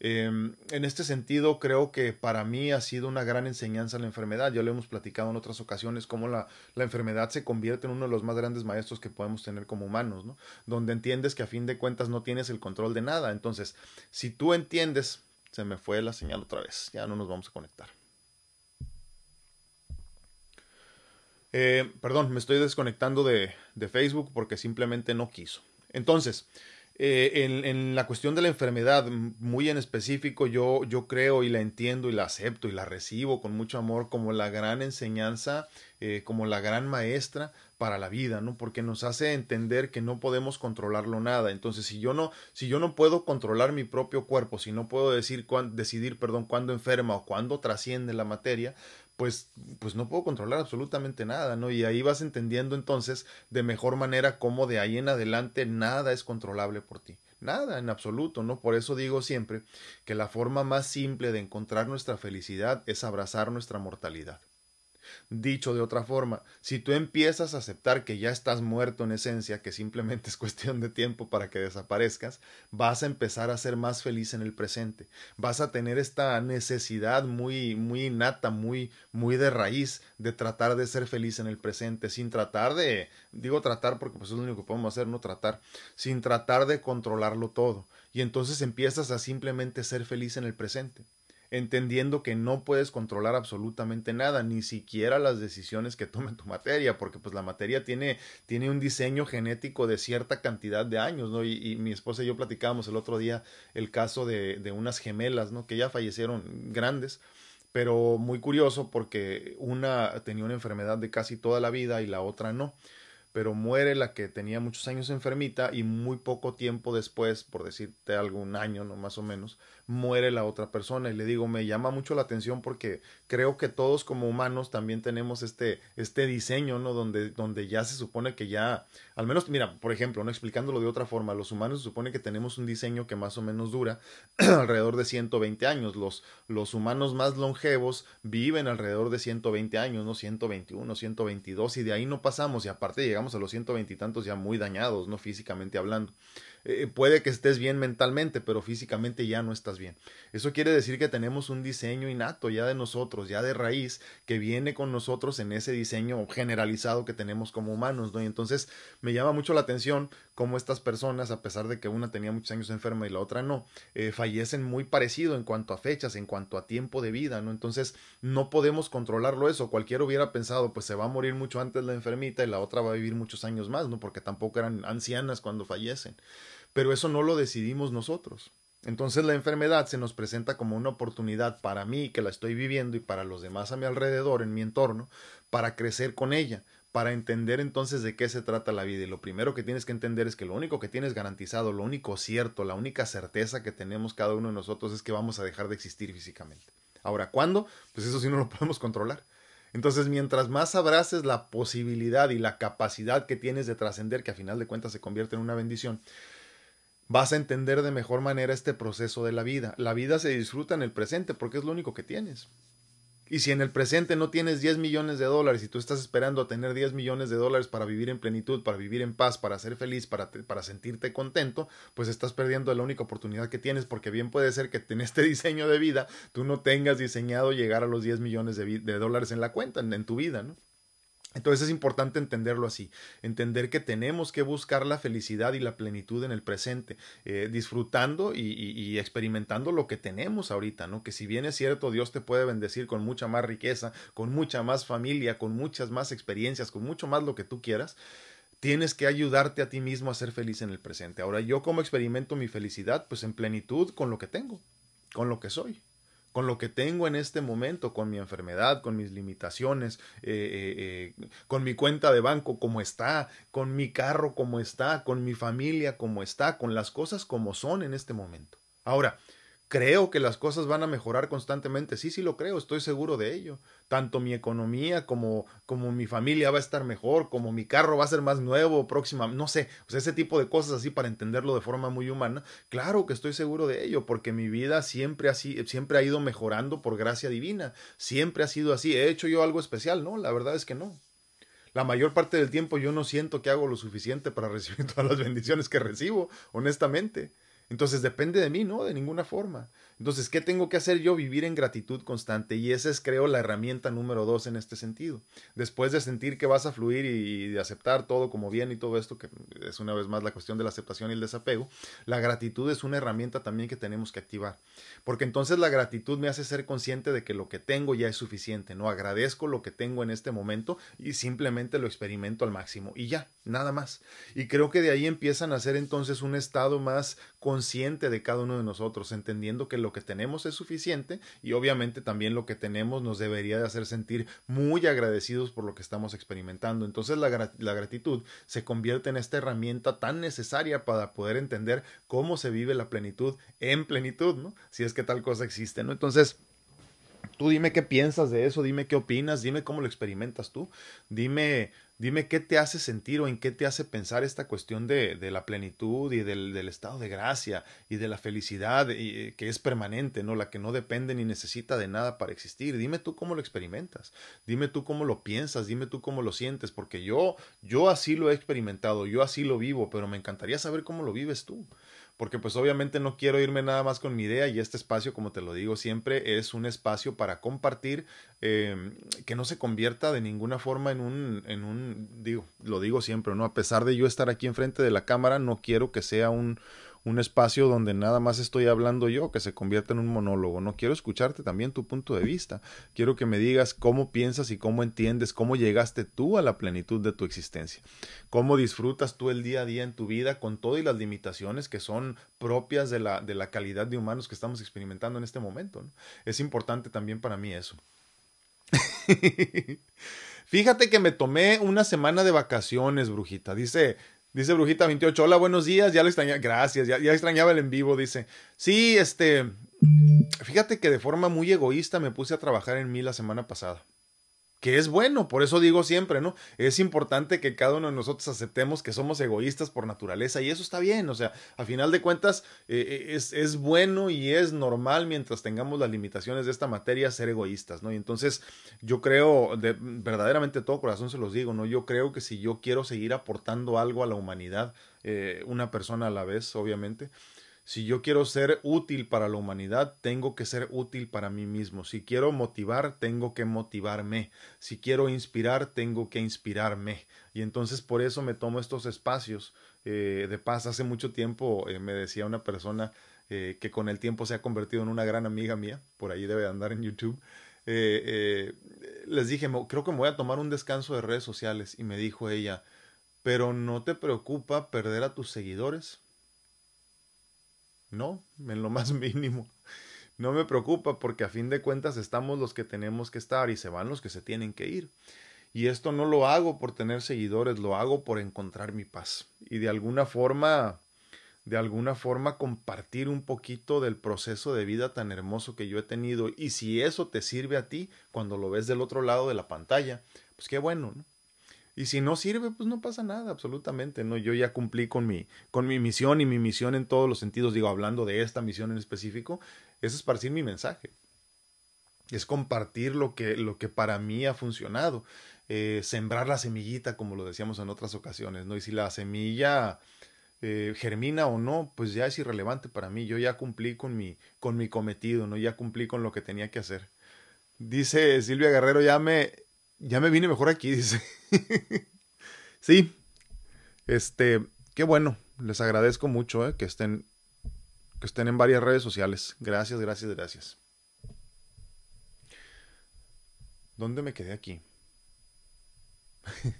[SPEAKER 1] Em, en este sentido, creo que para mí ha sido una gran enseñanza la enfermedad. Ya lo hemos platicado en otras ocasiones, cómo la, la enfermedad se convierte en uno de los más grandes maestros que podemos tener como humanos, ¿no? donde entiendes que a fin de cuentas no tienes el control de nada. Entonces, si tú entiendes, se me fue la señal otra vez, ya no nos vamos a conectar. Eh, perdón, me estoy desconectando de, de, Facebook porque simplemente no quiso. Entonces, eh, en, la cuestión de la enfermedad, muy en específico, yo, yo creo y la entiendo y la acepto y la recibo con mucho amor como la gran enseñanza, eh, como la gran maestra para la vida, ¿no? Porque nos hace entender que no podemos controlarlo nada. Entonces, si yo no, si yo no puedo controlar mi propio cuerpo, si no puedo decir decidir, perdón, cuándo enferma o cuándo trasciende la materia, pues, pues no puedo controlar absolutamente nada, ¿no? Y ahí vas entendiendo entonces de mejor manera cómo de ahí en adelante nada es controlable por ti. Nada, en absoluto, ¿no? Por eso digo siempre que la forma más simple de encontrar nuestra felicidad es abrazar nuestra mortalidad. Dicho de otra forma, si tú empiezas a aceptar que ya estás muerto en esencia, que simplemente es cuestión de tiempo para que desaparezcas, vas a empezar a ser más feliz en el presente. Vas a tener esta necesidad muy, muy innata, muy, muy de raíz de tratar de ser feliz en el presente, sin tratar de, digo tratar porque pues es lo único que podemos hacer, no tratar, sin tratar de controlarlo todo. Y entonces empiezas a simplemente ser feliz en el presente entendiendo que no puedes controlar absolutamente nada, ni siquiera las decisiones que tome tu materia, porque pues la materia tiene, tiene un diseño genético de cierta cantidad de años, ¿no? Y, mi esposa y yo platicábamos el otro día el caso de, de unas gemelas, ¿no? Que ya fallecieron grandes, pero muy curioso porque una tenía una enfermedad de casi toda la vida y la otra no pero muere la que tenía muchos años enfermita y muy poco tiempo después, por decirte algún año, no más o menos, muere la otra persona y le digo, me llama mucho la atención porque creo que todos como humanos también tenemos este, este diseño, ¿no? Donde, donde ya se supone que ya, al menos, mira, por ejemplo, no explicándolo de otra forma, los humanos se supone que tenemos un diseño que más o menos dura alrededor de 120 años. Los, los humanos más longevos viven alrededor de 120 años, ¿no? 121, 122 y de ahí no pasamos y aparte llegamos a los 120 y tantos ya muy dañados, ¿no? Físicamente hablando. Eh, puede que estés bien mentalmente, pero físicamente ya no estás bien. Eso quiere decir que tenemos un diseño innato ya de nosotros, ya de raíz, que viene con nosotros en ese diseño generalizado que tenemos como humanos, ¿no? Y entonces me llama mucho la atención cómo estas personas, a pesar de que una tenía muchos años enferma y la otra no, eh, fallecen muy parecido en cuanto a fechas, en cuanto a tiempo de vida, ¿no? Entonces no podemos controlarlo eso. Cualquiera hubiera pensado, pues se va a morir mucho antes la enfermita y la otra va a vivir muchos años más, ¿no? Porque tampoco eran ancianas cuando fallecen pero eso no lo decidimos nosotros. Entonces la enfermedad se nos presenta como una oportunidad para mí que la estoy viviendo y para los demás a mi alrededor, en mi entorno, para crecer con ella, para entender entonces de qué se trata la vida. Y lo primero que tienes que entender es que lo único que tienes garantizado, lo único cierto, la única certeza que tenemos cada uno de nosotros es que vamos a dejar de existir físicamente. Ahora, ¿cuándo? Pues eso sí no lo podemos controlar. Entonces, mientras más abraces la posibilidad y la capacidad que tienes de trascender, que a final de cuentas se convierte en una bendición, vas a entender de mejor manera este proceso de la vida. La vida se disfruta en el presente porque es lo único que tienes. Y si en el presente no tienes 10 millones de dólares y tú estás esperando a tener 10 millones de dólares para vivir en plenitud, para vivir en paz, para ser feliz, para, para sentirte contento, pues estás perdiendo la única oportunidad que tienes porque bien puede ser que en este diseño de vida tú no tengas diseñado llegar a los 10 millones de, dólares en la cuenta, en tu vida, ¿no? Entonces es importante entenderlo así, entender que tenemos que buscar la felicidad y la plenitud en el presente, eh, disfrutando y, y, experimentando lo que tenemos ahorita, ¿no? Que si bien es cierto, Dios te puede bendecir con mucha más riqueza, con mucha más familia, con muchas más experiencias, con mucho más lo que tú quieras, tienes que ayudarte a ti mismo a ser feliz en el presente. Ahora, yo como experimento mi felicidad, pues en plenitud con lo que tengo, con lo que soy con lo que tengo en este momento, con mi enfermedad, con mis limitaciones, eh, eh, eh, con mi cuenta de banco como está, con mi carro como está, con mi familia como está, con las cosas como son en este momento. Ahora, Creo que las cosas van a mejorar constantemente. Sí, sí lo creo, estoy seguro de ello. Tanto mi economía como, como mi familia va a estar mejor, como mi carro va a ser más nuevo, próxima, no sé, o ese tipo de cosas así para entenderlo de forma muy humana. Claro que estoy seguro de ello, porque mi vida siempre ha, siempre ha ido mejorando por gracia divina. Siempre ha sido así. ¿He hecho yo algo especial? No, la verdad es que no. La mayor parte del tiempo yo no siento que hago lo suficiente para recibir todas las bendiciones que recibo, honestamente. Entonces depende de mí, ¿no? De ninguna forma. Entonces, ¿qué tengo que hacer yo? Vivir en gratitud constante. Y esa es, creo, la herramienta número dos en este sentido. Después de sentir que vas a fluir y de aceptar todo como bien y todo esto, que es una vez más la cuestión de la aceptación y el desapego, la gratitud es una herramienta también que tenemos que activar. Porque entonces la gratitud me hace ser consciente de que lo que tengo ya es suficiente, ¿no? Agradezco lo que tengo en este momento y simplemente lo experimento al máximo. Y ya, nada más. Y creo que de ahí empiezan a ser entonces un estado más consciente de cada uno de nosotros, entendiendo que lo lo que tenemos es suficiente y obviamente también lo que tenemos nos debería de hacer sentir muy agradecidos por lo que estamos experimentando. Entonces la, gratitud se convierte en esta herramienta tan necesaria para poder entender cómo se vive la plenitud en plenitud, ¿no? Si es que tal cosa existe, ¿no? Entonces, Tú dime qué piensas de eso, dime qué opinas, dime cómo lo experimentas tú, dime Dime qué te hace sentir o en qué te hace pensar esta cuestión de, de la plenitud y del, del, estado de gracia y de la felicidad y, que es permanente, ¿no? La que no depende ni necesita de nada para existir. Dime tú cómo lo experimentas. Dime tú cómo lo piensas. Dime tú cómo lo sientes. Porque yo, yo así lo he experimentado, yo así lo vivo, pero me encantaría saber cómo lo vives tú porque pues obviamente no quiero irme nada más con mi idea y este espacio, como te lo digo siempre, es un espacio para compartir em, que no se convierta de ninguna forma en un, en un, digo, lo digo siempre, ¿no? A pesar de yo estar aquí enfrente de la cámara, no quiero que sea un, un espacio donde nada más estoy hablando yo, que se convierta en un monólogo. No quiero escucharte también tu punto de vista. Quiero que me digas cómo piensas y cómo entiendes, cómo llegaste tú a la plenitud de tu existencia. Cómo disfrutas tú el día a día en tu vida con todas las limitaciones que son propias de la, de la calidad de humanos que estamos experimentando en este momento. Es importante también para mí eso. Fíjate que me tomé una semana de vacaciones, brujita. Dice, Dice Brujita 28, hola, buenos días, ya le extrañaba, gracias, ya, ya extrañaba el en vivo, dice. Sí, este, fíjate que de forma muy egoísta me puse a trabajar en mí la semana pasada que es bueno, por eso digo siempre, ¿no? Es importante que cada uno de nosotros aceptemos que somos egoístas por naturaleza y eso está bien, o sea, a final de cuentas eh, eh, es, es, bueno y es normal mientras tengamos las limitaciones de esta materia ser egoístas, ¿no? Y entonces yo creo, de, verdaderamente todo corazón se los digo, ¿no? Yo creo que si yo quiero seguir aportando algo a la humanidad, eh, una persona a la vez, obviamente, si yo quiero ser útil para la humanidad, tengo que ser útil para mí mismo. Si quiero motivar, tengo que motivarme. Si quiero inspirar, tengo que inspirarme. Y entonces por eso me tomo estos espacios eh, de paz. Hace mucho tiempo eh, me decía una persona eh, que con el tiempo se ha convertido en una gran amiga mía, por ahí debe andar en YouTube. les dije, creo que me voy a tomar un descanso de redes sociales. Y me dijo ella, pero ¿no te preocupa perder a tus seguidores? No, en lo más mínimo. No me preocupa porque a fin de cuentas estamos los que tenemos que estar y se van los que se tienen que ir. Y esto no lo hago por tener seguidores, lo hago por encontrar mi paz. Y de alguna forma, de alguna forma compartir un poquito del proceso de vida tan hermoso que yo he tenido. Y si eso te sirve a ti cuando lo ves del otro lado de la pantalla, pues qué bueno, ¿no? Y si no sirve, pues no pasa nada, absolutamente, ¿no? Yo ya cumplí con mi, con mi misión y mi misión en todos los sentidos, digo, hablando de esta misión en específico, es esparcir mi mensaje. Es compartir lo que, lo que para mí ha funcionado. Eh, sembrar la semillita, como lo decíamos en otras ocasiones, ¿no? Y si la semilla eh, germina o no, pues ya es irrelevante para mí. Yo ya cumplí con mi, con mi cometido, ¿no? Ya cumplí con lo que tenía que hacer. Dice Silvia Guerrero, ya me, ya me vine mejor aquí, dice. sí, este, qué bueno, les agradezco mucho eh, que estén que estén en varias redes sociales. Gracias, gracias, gracias. ¿Dónde me quedé aquí?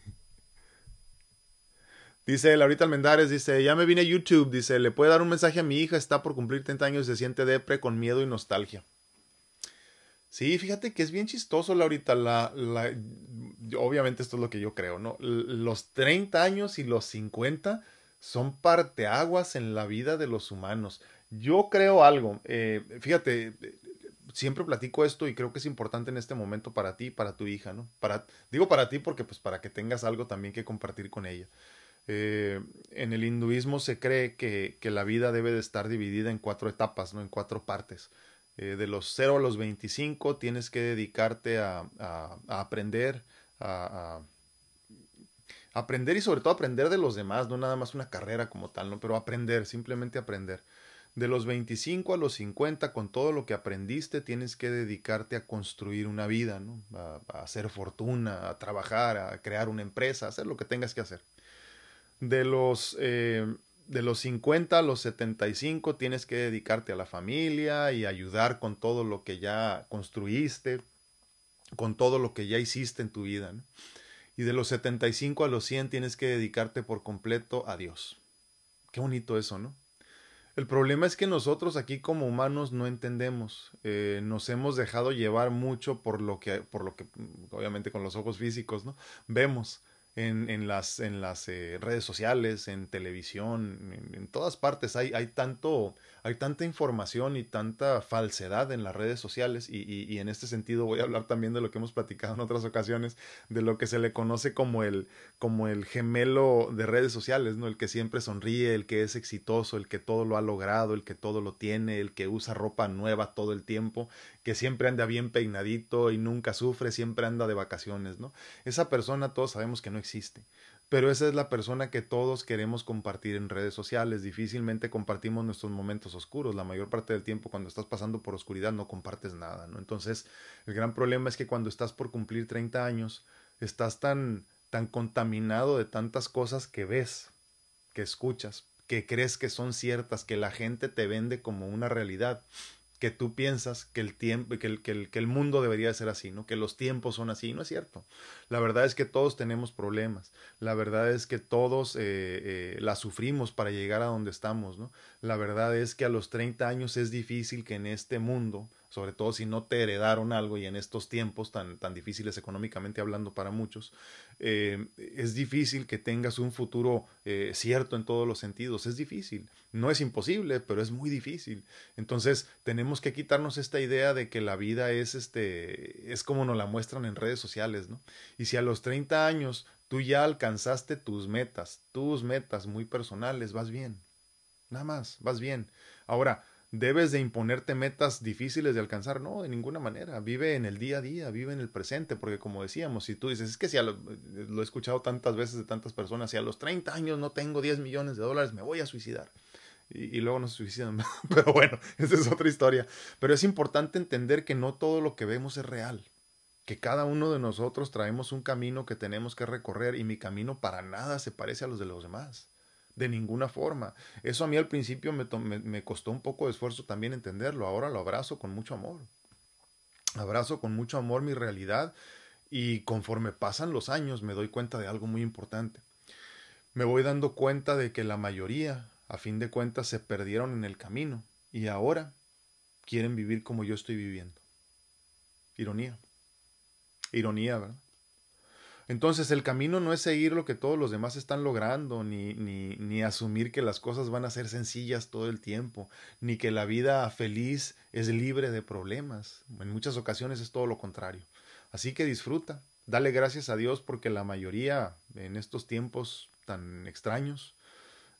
[SPEAKER 1] dice Laurita Almendares, dice, ya me vine a YouTube, dice, le puede dar un mensaje a mi hija, está por cumplir 30 años, se siente depre con miedo y nostalgia. Sí, fíjate que es bien chistoso, Laurita. La, la, obviamente esto es lo que yo creo, ¿no? Los 30 años y los 50 son parteaguas en la vida de los humanos. Yo creo algo. Eh, fíjate, siempre platico esto y creo que es importante en este momento para ti y para tu hija, ¿no? Para, digo para ti porque pues para que tengas algo también que compartir con ella. Eh, en el hinduismo se cree que, que, la vida debe de estar dividida en cuatro etapas, ¿no? En cuatro partes. Eh, de los 0 a los 25 tienes que dedicarte a, a, aprender, a, a, aprender y sobre todo aprender de los demás, no nada más una carrera como tal, ¿no? Pero aprender, simplemente aprender. De los 25 a los 50, con todo lo que aprendiste, tienes que dedicarte a construir una vida, ¿no? a, hacer fortuna, a trabajar, a crear una empresa, a hacer lo que tengas que hacer. De los, eh, de los 50 a los 75 tienes que dedicarte a la familia y ayudar con todo lo que ya construiste, con todo lo que ya hiciste en tu vida. ¿no? Y de los 75 a los 100 tienes que dedicarte por completo a Dios. Qué bonito eso, ¿no? El problema es que nosotros aquí como humanos no entendemos, eh, nos hemos dejado llevar mucho por lo que, por lo que, obviamente con los ojos físicos, ¿no? Vemos en, en las, en las eh, redes sociales, en televisión, en, en, todas partes hay, hay tanto, hay tanta información y tanta falsedad en las redes sociales y, en este sentido voy a hablar también de lo que hemos platicado en otras ocasiones, de lo que se le conoce como el, como el gemelo de redes sociales, ¿no? El que siempre sonríe, el que es exitoso, el que todo lo ha logrado, el que todo lo tiene, el que usa ropa nueva todo el tiempo, que siempre anda bien peinadito y nunca sufre, siempre anda de vacaciones, ¿no? Esa persona todos sabemos que no existe pero esa es la persona que todos queremos compartir en redes sociales. Difícilmente compartimos nuestros momentos oscuros. La mayor parte del tiempo cuando estás pasando por oscuridad no compartes nada, ¿no? Entonces, el gran problema es que cuando estás por cumplir 30 años, estás tan tan contaminado de tantas cosas que ves, que escuchas, que crees que son ciertas, que la gente te vende como una realidad que tú piensas que el tiempo, que el, que el, que el mundo debería ser así, ¿no? Que los tiempos son así, no es cierto. La verdad es que todos tenemos problemas. La verdad es que todos eh, eh, la sufrimos para llegar a donde estamos, ¿no? La verdad es que a los 30 años es difícil que en este mundo sobre todo si no te heredaron algo y en estos tiempos tan, tan difíciles económicamente hablando para muchos, eh, es difícil que tengas un futuro eh, cierto en todos los sentidos, es difícil, no es imposible, pero es muy difícil. Entonces tenemos que quitarnos esta idea de que la vida es, este, es como nos la muestran en redes sociales, ¿no? Y si a los 30 años tú ya alcanzaste tus metas, tus metas muy personales, vas bien, nada más, vas bien. Ahora, debes de imponerte metas difíciles de alcanzar. No, de ninguna manera. Vive en el día a día, vive en el presente, porque como decíamos, si tú dices, es que si a lo, lo he escuchado tantas veces de tantas personas, si a los 30 años no tengo 10 millones de dólares, me voy a suicidar. Y, y luego no se suicidan. Pero bueno, esa es otra historia. Pero es importante entender que no todo lo que vemos es real. Que cada uno de nosotros traemos un camino que tenemos que recorrer y mi camino para nada se parece a los de los demás de ninguna forma. Eso a mí al principio me, me, me, costó un poco de esfuerzo también entenderlo. Ahora lo abrazo con mucho amor. Abrazo con mucho amor mi realidad y conforme pasan los años me doy cuenta de algo muy importante. Me voy dando cuenta de que la mayoría, a fin de cuentas, se perdieron en el camino y ahora quieren vivir como yo estoy viviendo. Ironía. Ironía, ¿verdad? Entonces el camino no es seguir lo que todos los demás están logrando, ni, ni, ni, asumir que las cosas van a ser sencillas todo el tiempo, ni que la vida feliz es libre de problemas. En muchas ocasiones es todo lo contrario. Así que disfruta, dale gracias a Dios porque la mayoría en estos tiempos tan extraños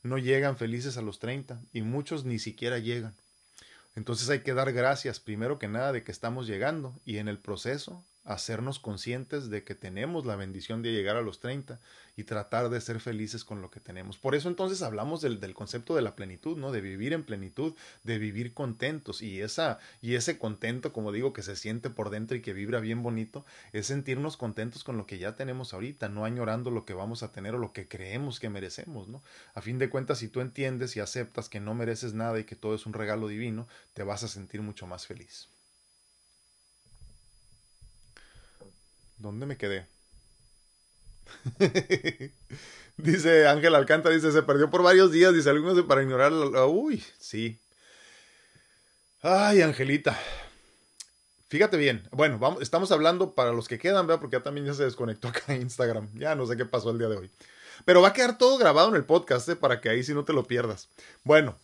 [SPEAKER 1] no llegan felices a los 30 y muchos ni siquiera llegan. Entonces hay que dar gracias primero que nada de que estamos llegando y en el proceso hacernos conscientes de que tenemos la bendición de llegar a los 30 y tratar de ser felices con lo que tenemos. Por eso entonces hablamos del, del, concepto de la plenitud, ¿no? De vivir en plenitud, de vivir contentos y esa y ese contento, como digo, que se siente por dentro y que vibra bien bonito, es sentirnos contentos con lo que ya tenemos ahorita, no añorando lo que vamos a tener o lo que creemos que merecemos, ¿no? A fin de cuentas, si tú entiendes y aceptas que no mereces nada y que todo es un regalo divino, te vas a sentir mucho más feliz. ¿Dónde me quedé? dice Ángel Alcántara, dice, se perdió por varios días, dice algunos para ignorar. Uy, sí. Ay, Angelita. Fíjate bien. Bueno, vamos, estamos hablando para los que quedan, ¿verdad? Porque ya también ya se desconectó acá Instagram. Ya no sé qué pasó el día de hoy. Pero va a quedar todo grabado en el podcast, ¿eh? Para que ahí si no te lo pierdas. Bueno,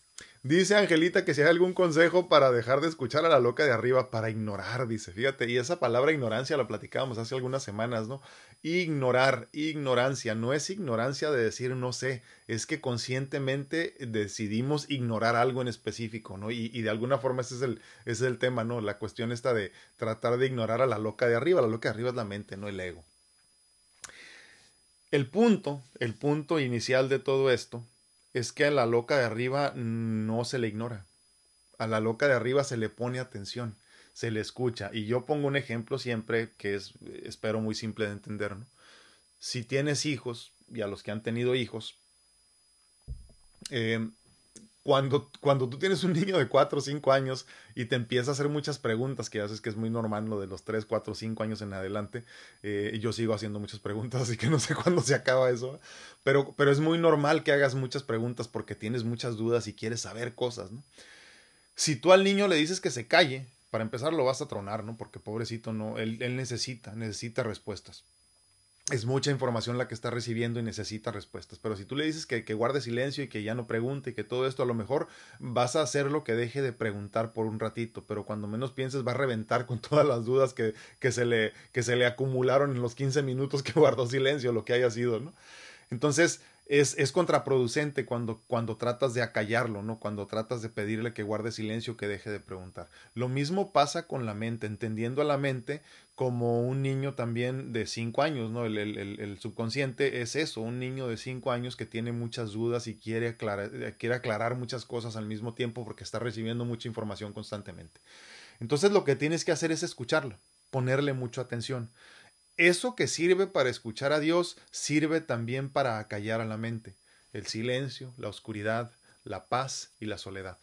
[SPEAKER 1] Dice Angelita que si hay algún consejo para dejar de escuchar a la loca de arriba, para ignorar, dice, fíjate, y esa palabra ignorancia la platicábamos hace algunas semanas, ¿no? Ignorar, ignorancia, no es ignorancia de decir no sé, es que conscientemente decidimos ignorar algo en específico, ¿no? Y, de alguna forma ese es, el, ese es el tema, ¿no? La cuestión está de tratar de ignorar a la loca de arriba, la loca de arriba es la mente, no el ego. El punto, el punto inicial de todo esto es que a la loca de arriba no se le ignora. A la loca de arriba se le pone atención, se le escucha. Y yo pongo un ejemplo siempre que es, espero, muy simple de entender. ¿no? Si tienes hijos, y a los que han tenido hijos, eh, cuando, cuando tú tienes un niño de 4 o 5 años y te empieza a hacer muchas preguntas, que haces que es muy normal lo de los 3, 4, 5 años en adelante, eh, yo sigo haciendo muchas preguntas, así que no sé cuándo se acaba eso, pero, pero es muy normal que hagas muchas preguntas porque tienes muchas dudas y quieres saber cosas, ¿no? Si tú al niño le dices que se calle, para empezar lo vas a tronar, ¿no? Porque pobrecito no, él, él necesita, necesita respuestas es mucha información la que está recibiendo y necesita respuestas. Pero si tú le dices que, guarde silencio y que ya no pregunte y que todo esto, a lo mejor vas a hacer lo que deje de preguntar por un ratito, pero cuando menos pienses va a reventar con todas las dudas que, que, se, le, que se le acumularon en los 15 minutos que guardó silencio, lo que haya sido, ¿no? Entonces, es, es contraproducente cuando, cuando tratas de acallarlo, ¿no? Cuando tratas de pedirle que guarde silencio, que deje de preguntar. Lo mismo pasa con la mente, entendiendo a la mente como un niño también de cinco años, ¿no? El, el, el, subconsciente es eso, un niño de cinco años que tiene muchas dudas y quiere aclarar, quiere aclarar muchas cosas al mismo tiempo porque está recibiendo mucha información constantemente. Entonces lo que tienes que hacer es escucharlo, ponerle mucha atención. Eso que sirve para escuchar a Dios sirve también para acallar a la mente. El silencio, la oscuridad, la paz y la soledad.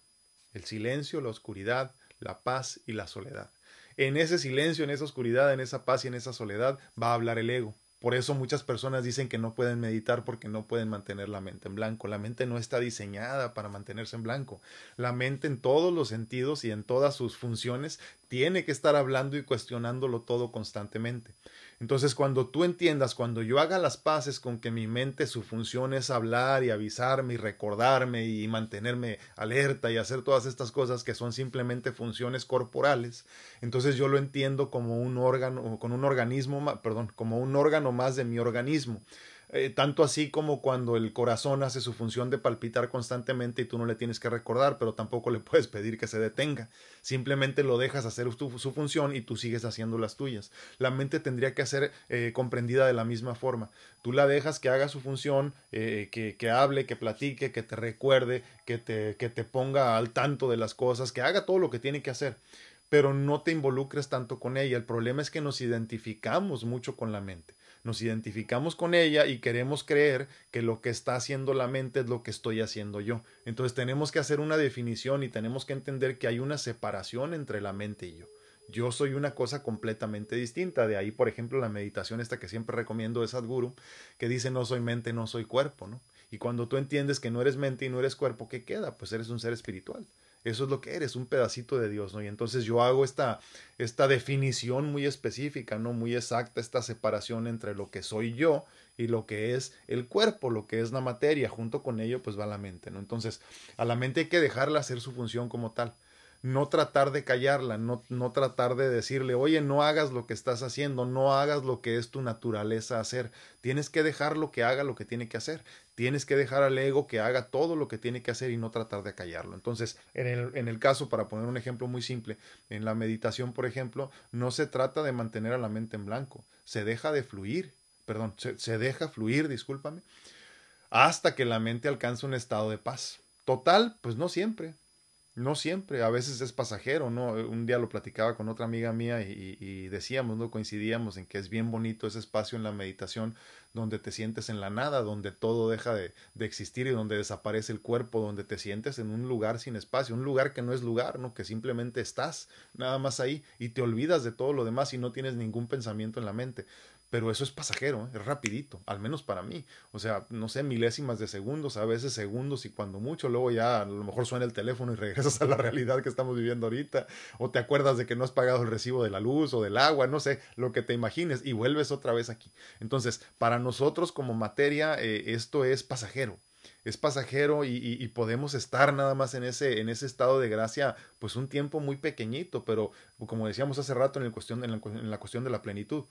[SPEAKER 1] El silencio, la oscuridad, la paz y la soledad. En ese silencio, en esa oscuridad, en esa paz y en esa soledad va a hablar el ego. Por eso muchas personas dicen que no pueden meditar porque no pueden mantener la mente en blanco. La mente no está diseñada para mantenerse en blanco. La mente en todos los sentidos y en todas sus funciones tiene que estar hablando y cuestionándolo todo constantemente. Entonces, cuando tú entiendas, cuando yo haga las paces con que mi mente su función es hablar y avisarme y recordarme y mantenerme alerta y hacer todas estas cosas que son simplemente funciones corporales, entonces yo lo entiendo como un órgano, con un organismo, perdón, como un órgano más de mi organismo. Eh, tanto así como cuando el corazón hace su función de palpitar constantemente y tú no le tienes que recordar, pero tampoco le puedes pedir que se detenga. Simplemente lo dejas hacer su función y tú sigues haciendo las tuyas. La mente tendría que ser eh, comprendida de la misma forma. Tú la dejas que haga su función, eh, que, que, hable, que platique, que te recuerde, que te, que te ponga al tanto de las cosas, que haga todo lo que tiene que hacer pero no te involucres tanto con ella. El problema es que nos identificamos mucho con la mente nos identificamos con ella y queremos creer que lo que está haciendo la mente es lo que estoy haciendo yo. Entonces tenemos que hacer una definición y tenemos que entender que hay una separación entre la mente y yo. Yo soy una cosa completamente distinta. De ahí, por ejemplo, la meditación esta que siempre recomiendo de Sadhguru, que dice no soy mente, no soy cuerpo, ¿no? Y cuando tú entiendes que no eres mente y no eres cuerpo, ¿qué queda? Pues eres un ser espiritual. Eso es lo que eres, un pedacito de Dios, ¿no? Y entonces yo hago esta, esta definición muy específica, ¿no? Muy exacta, esta separación entre lo que soy yo y lo que es el cuerpo, lo que es la materia, junto con ello pues va la mente, ¿no? Entonces a la mente hay que dejarla hacer su función como tal no tratar de callarla, no, no tratar de decirle, oye, no hagas lo que estás haciendo, no hagas lo que es tu naturaleza hacer. Tienes que dejarlo que haga lo que tiene que hacer. Tienes que dejar al ego que haga todo lo que tiene que hacer y no tratar de callarlo. Entonces, en el, en el caso, para poner un ejemplo muy simple, en la meditación, por ejemplo, no se trata de mantener a la mente en blanco, se deja de fluir, perdón, se, deja fluir, discúlpame, hasta que la mente alcanza un estado de paz. Total, pues no siempre, no siempre, a veces es pasajero, ¿no? Un día lo platicaba con otra amiga mía y, decíamos, ¿no? Coincidíamos en que es bien bonito ese espacio en la meditación donde te sientes en la nada, donde todo deja de, de, existir y donde desaparece el cuerpo, donde te sientes en un lugar sin espacio, un lugar que no es lugar, ¿no? Que simplemente estás nada más ahí y te olvidas de todo lo demás y no tienes ningún pensamiento en la mente pero eso es pasajero, es rapidito, al menos para mí. O sea, no sé, milésimas de segundos, a veces segundos y cuando mucho, luego ya a lo mejor suena el teléfono y regresas a la realidad que estamos viviendo ahorita, o te acuerdas de que no has pagado el recibo de la luz o del agua, no sé, lo que te imagines, y vuelves otra vez aquí. Entonces, para nosotros como materia, eh, esto es pasajero. es pasajero y, podemos estar nada más en ese, en ese estado de gracia, pues un tiempo muy pequeñito, pero como decíamos hace rato en, el cuestión, en la cuestión de la plenitud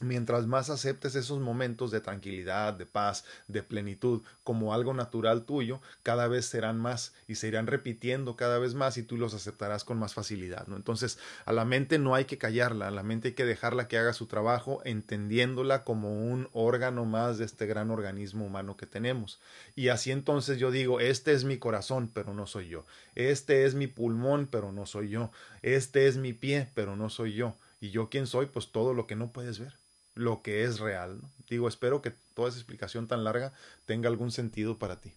[SPEAKER 1] Mientras más aceptes esos momentos de tranquilidad, de paz, de plenitud como algo natural tuyo, cada vez serán más y se irán repitiendo cada vez más y tú los aceptarás con más facilidad. ¿no? Entonces, a la mente no hay que callarla, a la mente hay que dejarla que haga su trabajo, entendiéndola como un órgano más de este gran organismo humano que tenemos. Y así entonces yo digo, este es mi corazón, pero no soy yo. Este es mi pulmón, pero no soy yo. Este es mi pie, pero no soy yo. Y yo quién soy, pues todo lo que no puedes ver lo que es real. Digo, espero que toda esa explicación tan larga tenga algún sentido para ti.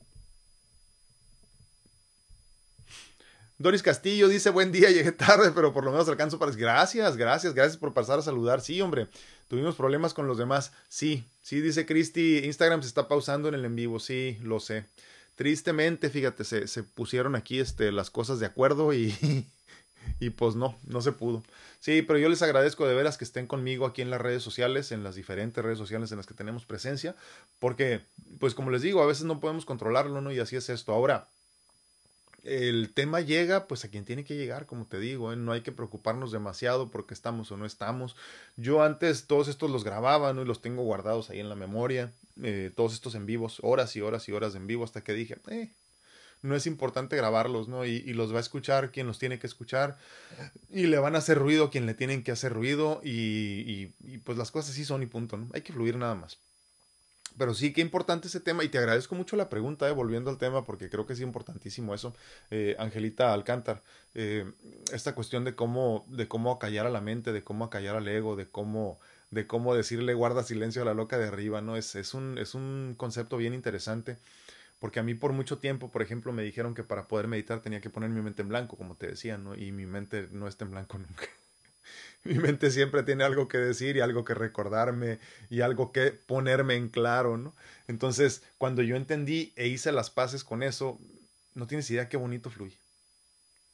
[SPEAKER 1] Doris Castillo dice, buen día, llegué tarde, pero por lo menos alcanzo para... Gracias, gracias, gracias por pasar a saludar. Sí, hombre, tuvimos problemas con los demás. Sí, sí, dice Cristi, Instagram se está pausando en el en vivo. Sí, lo sé. Tristemente, fíjate, se, se pusieron aquí este, las cosas de acuerdo y, y pues no, no se pudo. Sí, pero yo les agradezco de veras que estén conmigo aquí en las redes sociales, en las diferentes redes sociales en las que tenemos presencia, porque, pues como les digo, a veces no podemos controlarlo, ¿no? Y así es esto. Ahora, el tema llega pues a quien tiene que llegar, como te digo, ¿eh? no hay que preocuparnos demasiado porque estamos o no estamos. Yo antes todos estos los grababa ¿no? y los tengo guardados ahí en la memoria, eh, todos estos en vivos, horas y horas y horas en vivo hasta que dije, eh, no es importante grabarlos, ¿no? Y, los va a escuchar quien los tiene que escuchar y le van a hacer ruido quien le tienen que hacer ruido y, y, pues las cosas sí son y punto, ¿no? Hay que fluir nada más. Pero sí, qué importante ese tema y te agradezco mucho la pregunta, eh, volviendo al tema, porque creo que es importantísimo eso. Eh, Angelita Alcántar, eh, esta cuestión de cómo, de cómo acallar a la mente, de cómo acallar al ego, de cómo, de cómo decirle guarda silencio a la loca de arriba, ¿no? Es, es, un, es un concepto bien interesante porque a mí por mucho tiempo, por ejemplo, me dijeron que para poder meditar tenía que poner mi mente en blanco, como te decía, ¿no? Y mi mente no está en blanco nunca. mi mente siempre tiene algo que decir y algo que recordarme y algo que ponerme en claro, ¿no? Entonces, cuando yo entendí e hice las paces con eso, no tienes idea qué bonito fluye.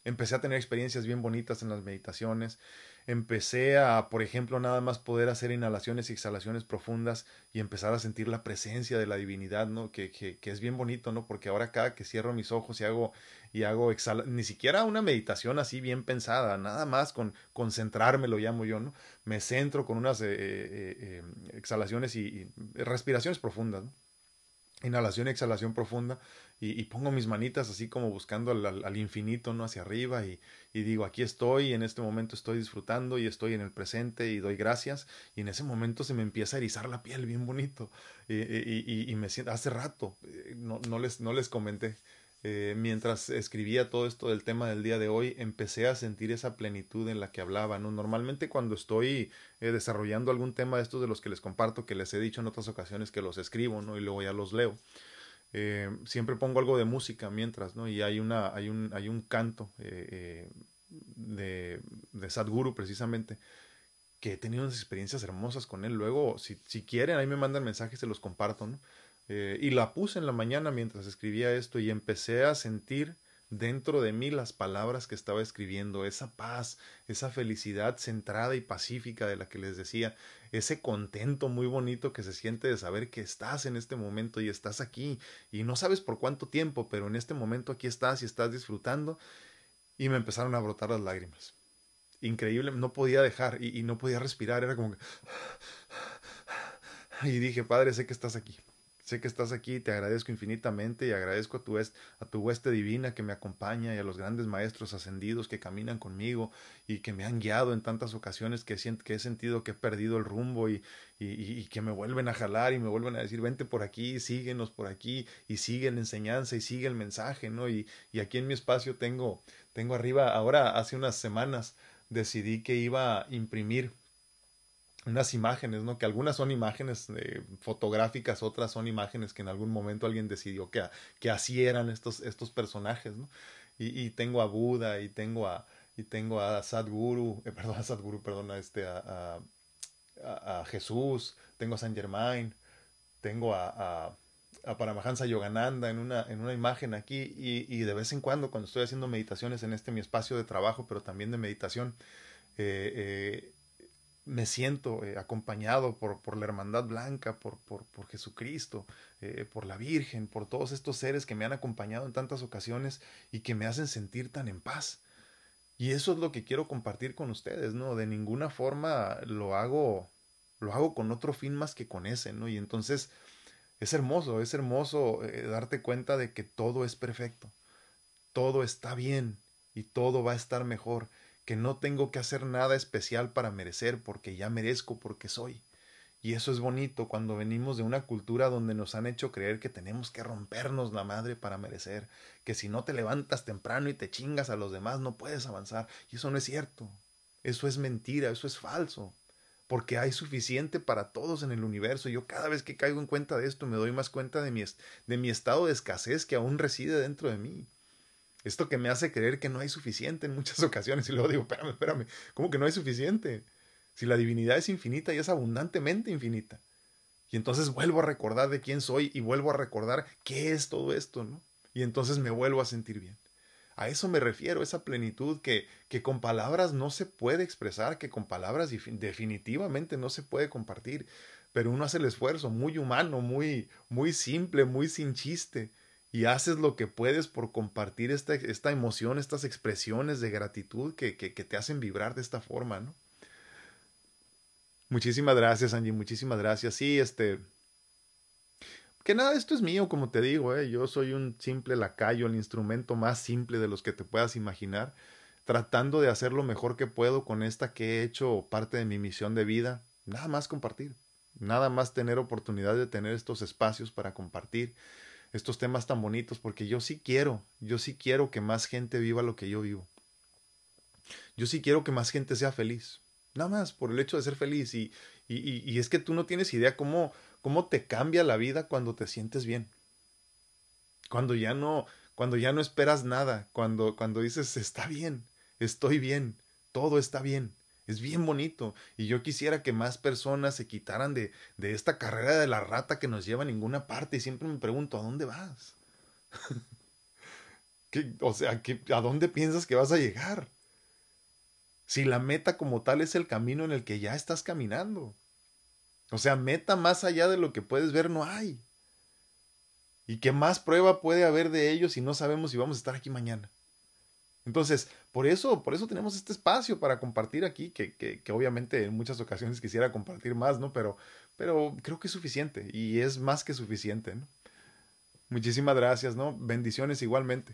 [SPEAKER 1] Empecé a tener experiencias bien bonitas en las meditaciones empecé a, por ejemplo, nada más poder hacer inhalaciones y exhalaciones profundas y empezar a sentir la presencia de la divinidad, ¿no? Que, que, es bien bonito, ¿no? Porque ahora cada que cierro mis ojos y hago, y hago exhala ni siquiera una meditación así bien pensada, nada más con concentrarme, lo llamo yo, ¿no? Me centro con unas eh, eh, eh, exhalaciones y, y respiraciones profundas, ¿no? inhalación y exhalación profunda y, pongo mis manitas así como buscando al, infinito, ¿no? Hacia arriba y, digo, aquí estoy, en este momento estoy disfrutando y estoy en el presente y doy gracias y en ese momento se me empieza a erizar la piel bien bonito y, y me siento, hace rato, eh, no, no, les, no les comenté, eh, mientras escribía todo esto del tema del día de hoy, empecé a sentir esa plenitud en la que hablaba, ¿no? Normalmente cuando estoy eh, desarrollando algún tema de estos de los que les comparto, que les he dicho en otras ocasiones que los escribo, ¿no? Y luego ya los leo. Eh, siempre pongo algo de música mientras, ¿no? Y hay, una, hay, un, hay un canto de, de Sadhguru precisamente que he tenido unas experiencias hermosas con él. Luego, si, si quieren, ahí me mandan mensajes, se los comparto. Eh, y la puse en la mañana mientras escribía esto y empecé a sentir dentro de mí las palabras que estaba escribiendo, esa paz, esa felicidad centrada y pacífica de la que les decía, ese contento muy bonito que se siente de saber que estás en este momento y estás aquí y no sabes por cuánto tiempo, pero en este momento aquí estás y estás disfrutando y me empezaron a brotar las lágrimas. Increíble, no podía dejar y, no podía respirar, era como que... Y dije, Padre, sé que estás aquí. Sé que estás aquí, te agradezco infinitamente y agradezco a tu, a tu hueste divina que me acompaña y a los grandes maestros ascendidos que caminan conmigo y que me han guiado en tantas ocasiones que, que he sentido que he perdido el rumbo y, y, y, que me vuelven a jalar y me vuelven a decir, vente por aquí, síguenos por aquí y sigue la enseñanza y sigue el mensaje, ¿no? Y, y aquí en mi espacio tengo, tengo arriba, ahora hace unas semanas decidí que iba a imprimir unas imágenes, ¿no? Que algunas son imágenes eh, fotográficas, otras son imágenes que en algún momento alguien decidió que, que así eran estos, estos personajes, ¿no? Y, y, tengo a Buda y tengo a, y tengo a Sadhguru, eh, perdón, a Sadhguru, perdón, a, este, a, a, a, Jesús, tengo a San Germain, tengo a, a, a Paramahansa Yogananda en una, en una imagen aquí y, y, de vez en cuando cuando estoy haciendo meditaciones en este mi espacio de trabajo, pero también de meditación, eh, eh me siento eh, acompañado por, por, la Hermandad Blanca, por, por, por Jesucristo, eh, por la Virgen, por todos estos seres que me han acompañado en tantas ocasiones y que me hacen sentir tan en paz. Y eso es lo que quiero compartir con ustedes, ¿no? De ninguna forma lo hago, lo hago con otro fin más que con ese, ¿no? Y entonces es hermoso, es hermoso eh, darte cuenta de que todo es perfecto, todo está bien y todo va a estar mejor que no tengo que hacer nada especial para merecer, porque ya merezco porque soy. Y eso es bonito cuando venimos de una cultura donde nos han hecho creer que tenemos que rompernos la madre para merecer, que si no te levantas temprano y te chingas a los demás no puedes avanzar. Y eso no es cierto. Eso es mentira, eso es falso. Porque hay suficiente para todos en el universo. Yo cada vez que caigo en cuenta de esto me doy más cuenta de mi, de mi estado de escasez que aún reside dentro de mí. Esto que me hace creer que no hay suficiente en muchas ocasiones. Y luego digo, espérame, espérame, ¿cómo que no hay suficiente? Si la divinidad es infinita y es abundantemente infinita. Y entonces vuelvo a recordar de quién soy y vuelvo a recordar qué es todo esto, ¿no? Y entonces me vuelvo a sentir bien. A eso me refiero, esa plenitud que, que con palabras no se puede expresar, que con palabras definitivamente no se puede compartir, pero uno hace el esfuerzo muy humano, muy, muy simple, muy sin chiste, y haces lo que puedes por compartir esta, esta emoción, estas expresiones de gratitud que, que, te hacen vibrar de esta forma, ¿no? Muchísimas gracias, Angie, muchísimas gracias. Sí, este. Que nada, esto es mío, como te digo, ¿eh? yo soy un simple lacayo, el instrumento más simple de los que te puedas imaginar, tratando de hacer lo mejor que puedo con esta que he hecho parte de mi misión de vida, nada más compartir, nada más tener oportunidad de tener estos espacios para compartir, estos temas tan bonitos, porque yo sí quiero, yo sí quiero que más gente viva lo que yo vivo. Yo sí quiero que más gente sea feliz. Nada más por el hecho de ser feliz. Y, y, y es que tú no tienes idea cómo, cómo te cambia la vida cuando te sientes bien. Cuando ya no, cuando ya no esperas nada, cuando, cuando dices está bien, estoy bien, todo está bien. Es bien bonito. Y yo quisiera que más personas se quitaran de, de esta carrera de la rata que nos lleva a ninguna parte. Y siempre me pregunto, ¿a dónde vas? o sea, ¿a dónde piensas que vas a llegar? Si la meta como tal es el camino en el que ya estás caminando. O sea, meta más allá de lo que puedes ver no hay. ¿Y qué más prueba puede haber de ello si no sabemos si vamos a estar aquí mañana? Entonces, por eso, por eso tenemos este espacio para compartir aquí, que, que, obviamente en muchas ocasiones quisiera compartir más, ¿no? Pero, pero creo que es suficiente y es más que suficiente. Muchísimas gracias, ¿no? Bendiciones igualmente.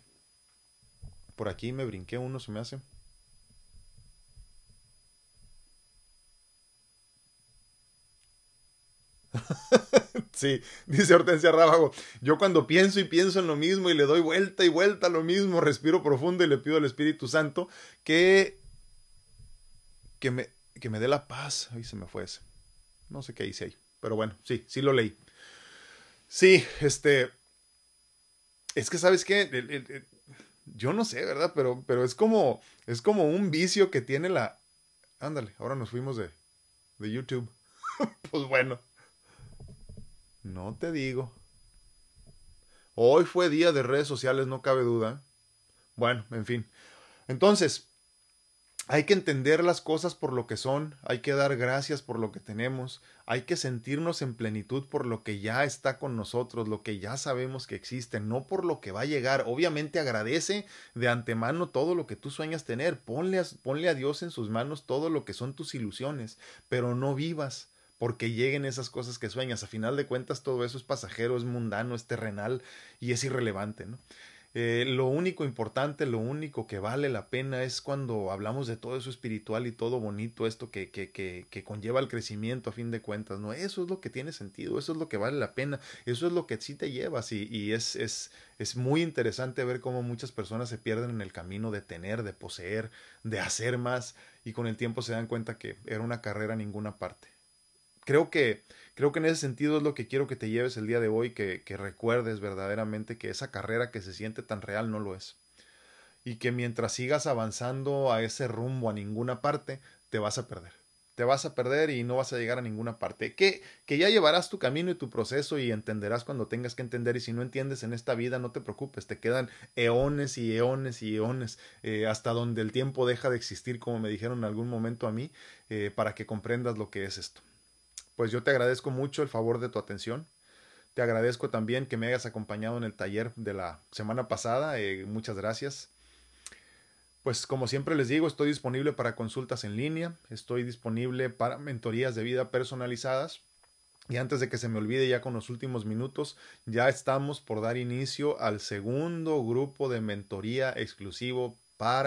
[SPEAKER 1] Por aquí me brinqué uno, se me hace. sí, dice Hortensia Rábago. Yo cuando pienso y pienso en lo mismo y le doy vuelta y vuelta a lo mismo, respiro profundo y le pido al Espíritu Santo que, que, me, que me dé la paz. Ay, se me fue ese. No sé qué hice ahí. Pero bueno, sí, sí lo leí. Sí, este. Es que, ¿sabes qué? yo no sé, ¿verdad? Pero, pero es como. Es como un vicio que tiene la. Ándale, ahora nos fuimos de, de YouTube. pues bueno. No te digo. Hoy fue día de redes sociales, no cabe duda. Bueno, en fin. Entonces, hay que entender las cosas por lo que son, hay que dar gracias por lo que tenemos, hay que sentirnos en plenitud por lo que ya está con nosotros, lo que ya sabemos que existe, no por lo que va a llegar. Obviamente agradece de antemano todo lo que tú sueñas tener, ponle a, a Dios en sus manos todo lo que son tus ilusiones, pero no vivas porque lleguen esas cosas que sueñas. A final de cuentas, todo eso es pasajero, es mundano, es terrenal y es irrelevante, ¿no? Eh, lo único importante, lo único que vale la pena es cuando hablamos de todo eso espiritual y todo bonito, esto que, que, que, que, conlleva el crecimiento a fin de cuentas, ¿no? Eso es lo que tiene sentido, eso es lo que vale la pena, eso es lo que sí te llevas y, es, es, es muy interesante ver cómo muchas personas se pierden en el camino de tener, de poseer, de hacer más y con el tiempo se dan cuenta que era una carrera a ninguna parte creo que, creo que en ese sentido es lo que quiero que te lleves el día de hoy, que, que recuerdes verdaderamente que esa carrera que se siente tan real no lo es. Y que mientras sigas avanzando a ese rumbo a ninguna parte, te vas a perder. te vas a perder y no vas a llegar a ninguna parte. Que, que ya llevarás tu camino y tu proceso y entenderás cuando tengas que entender y si no entiendes en esta vida no te preocupes, te quedan eones y eones y eones eh, hasta donde el tiempo deja de existir como me dijeron en algún momento a mí eh, para que comprendas lo que es esto. Pues yo te agradezco mucho el favor de tu atención. Te agradezco también que me hayas acompañado en el taller de la semana pasada. Eh, muchas gracias. Pues como siempre les digo, estoy disponible para consultas en línea, estoy disponible para mentorías de vida personalizadas. Y antes de que se me olvide ya con los últimos minutos, ya estamos por dar inicio al segundo grupo de mentoría exclusivo para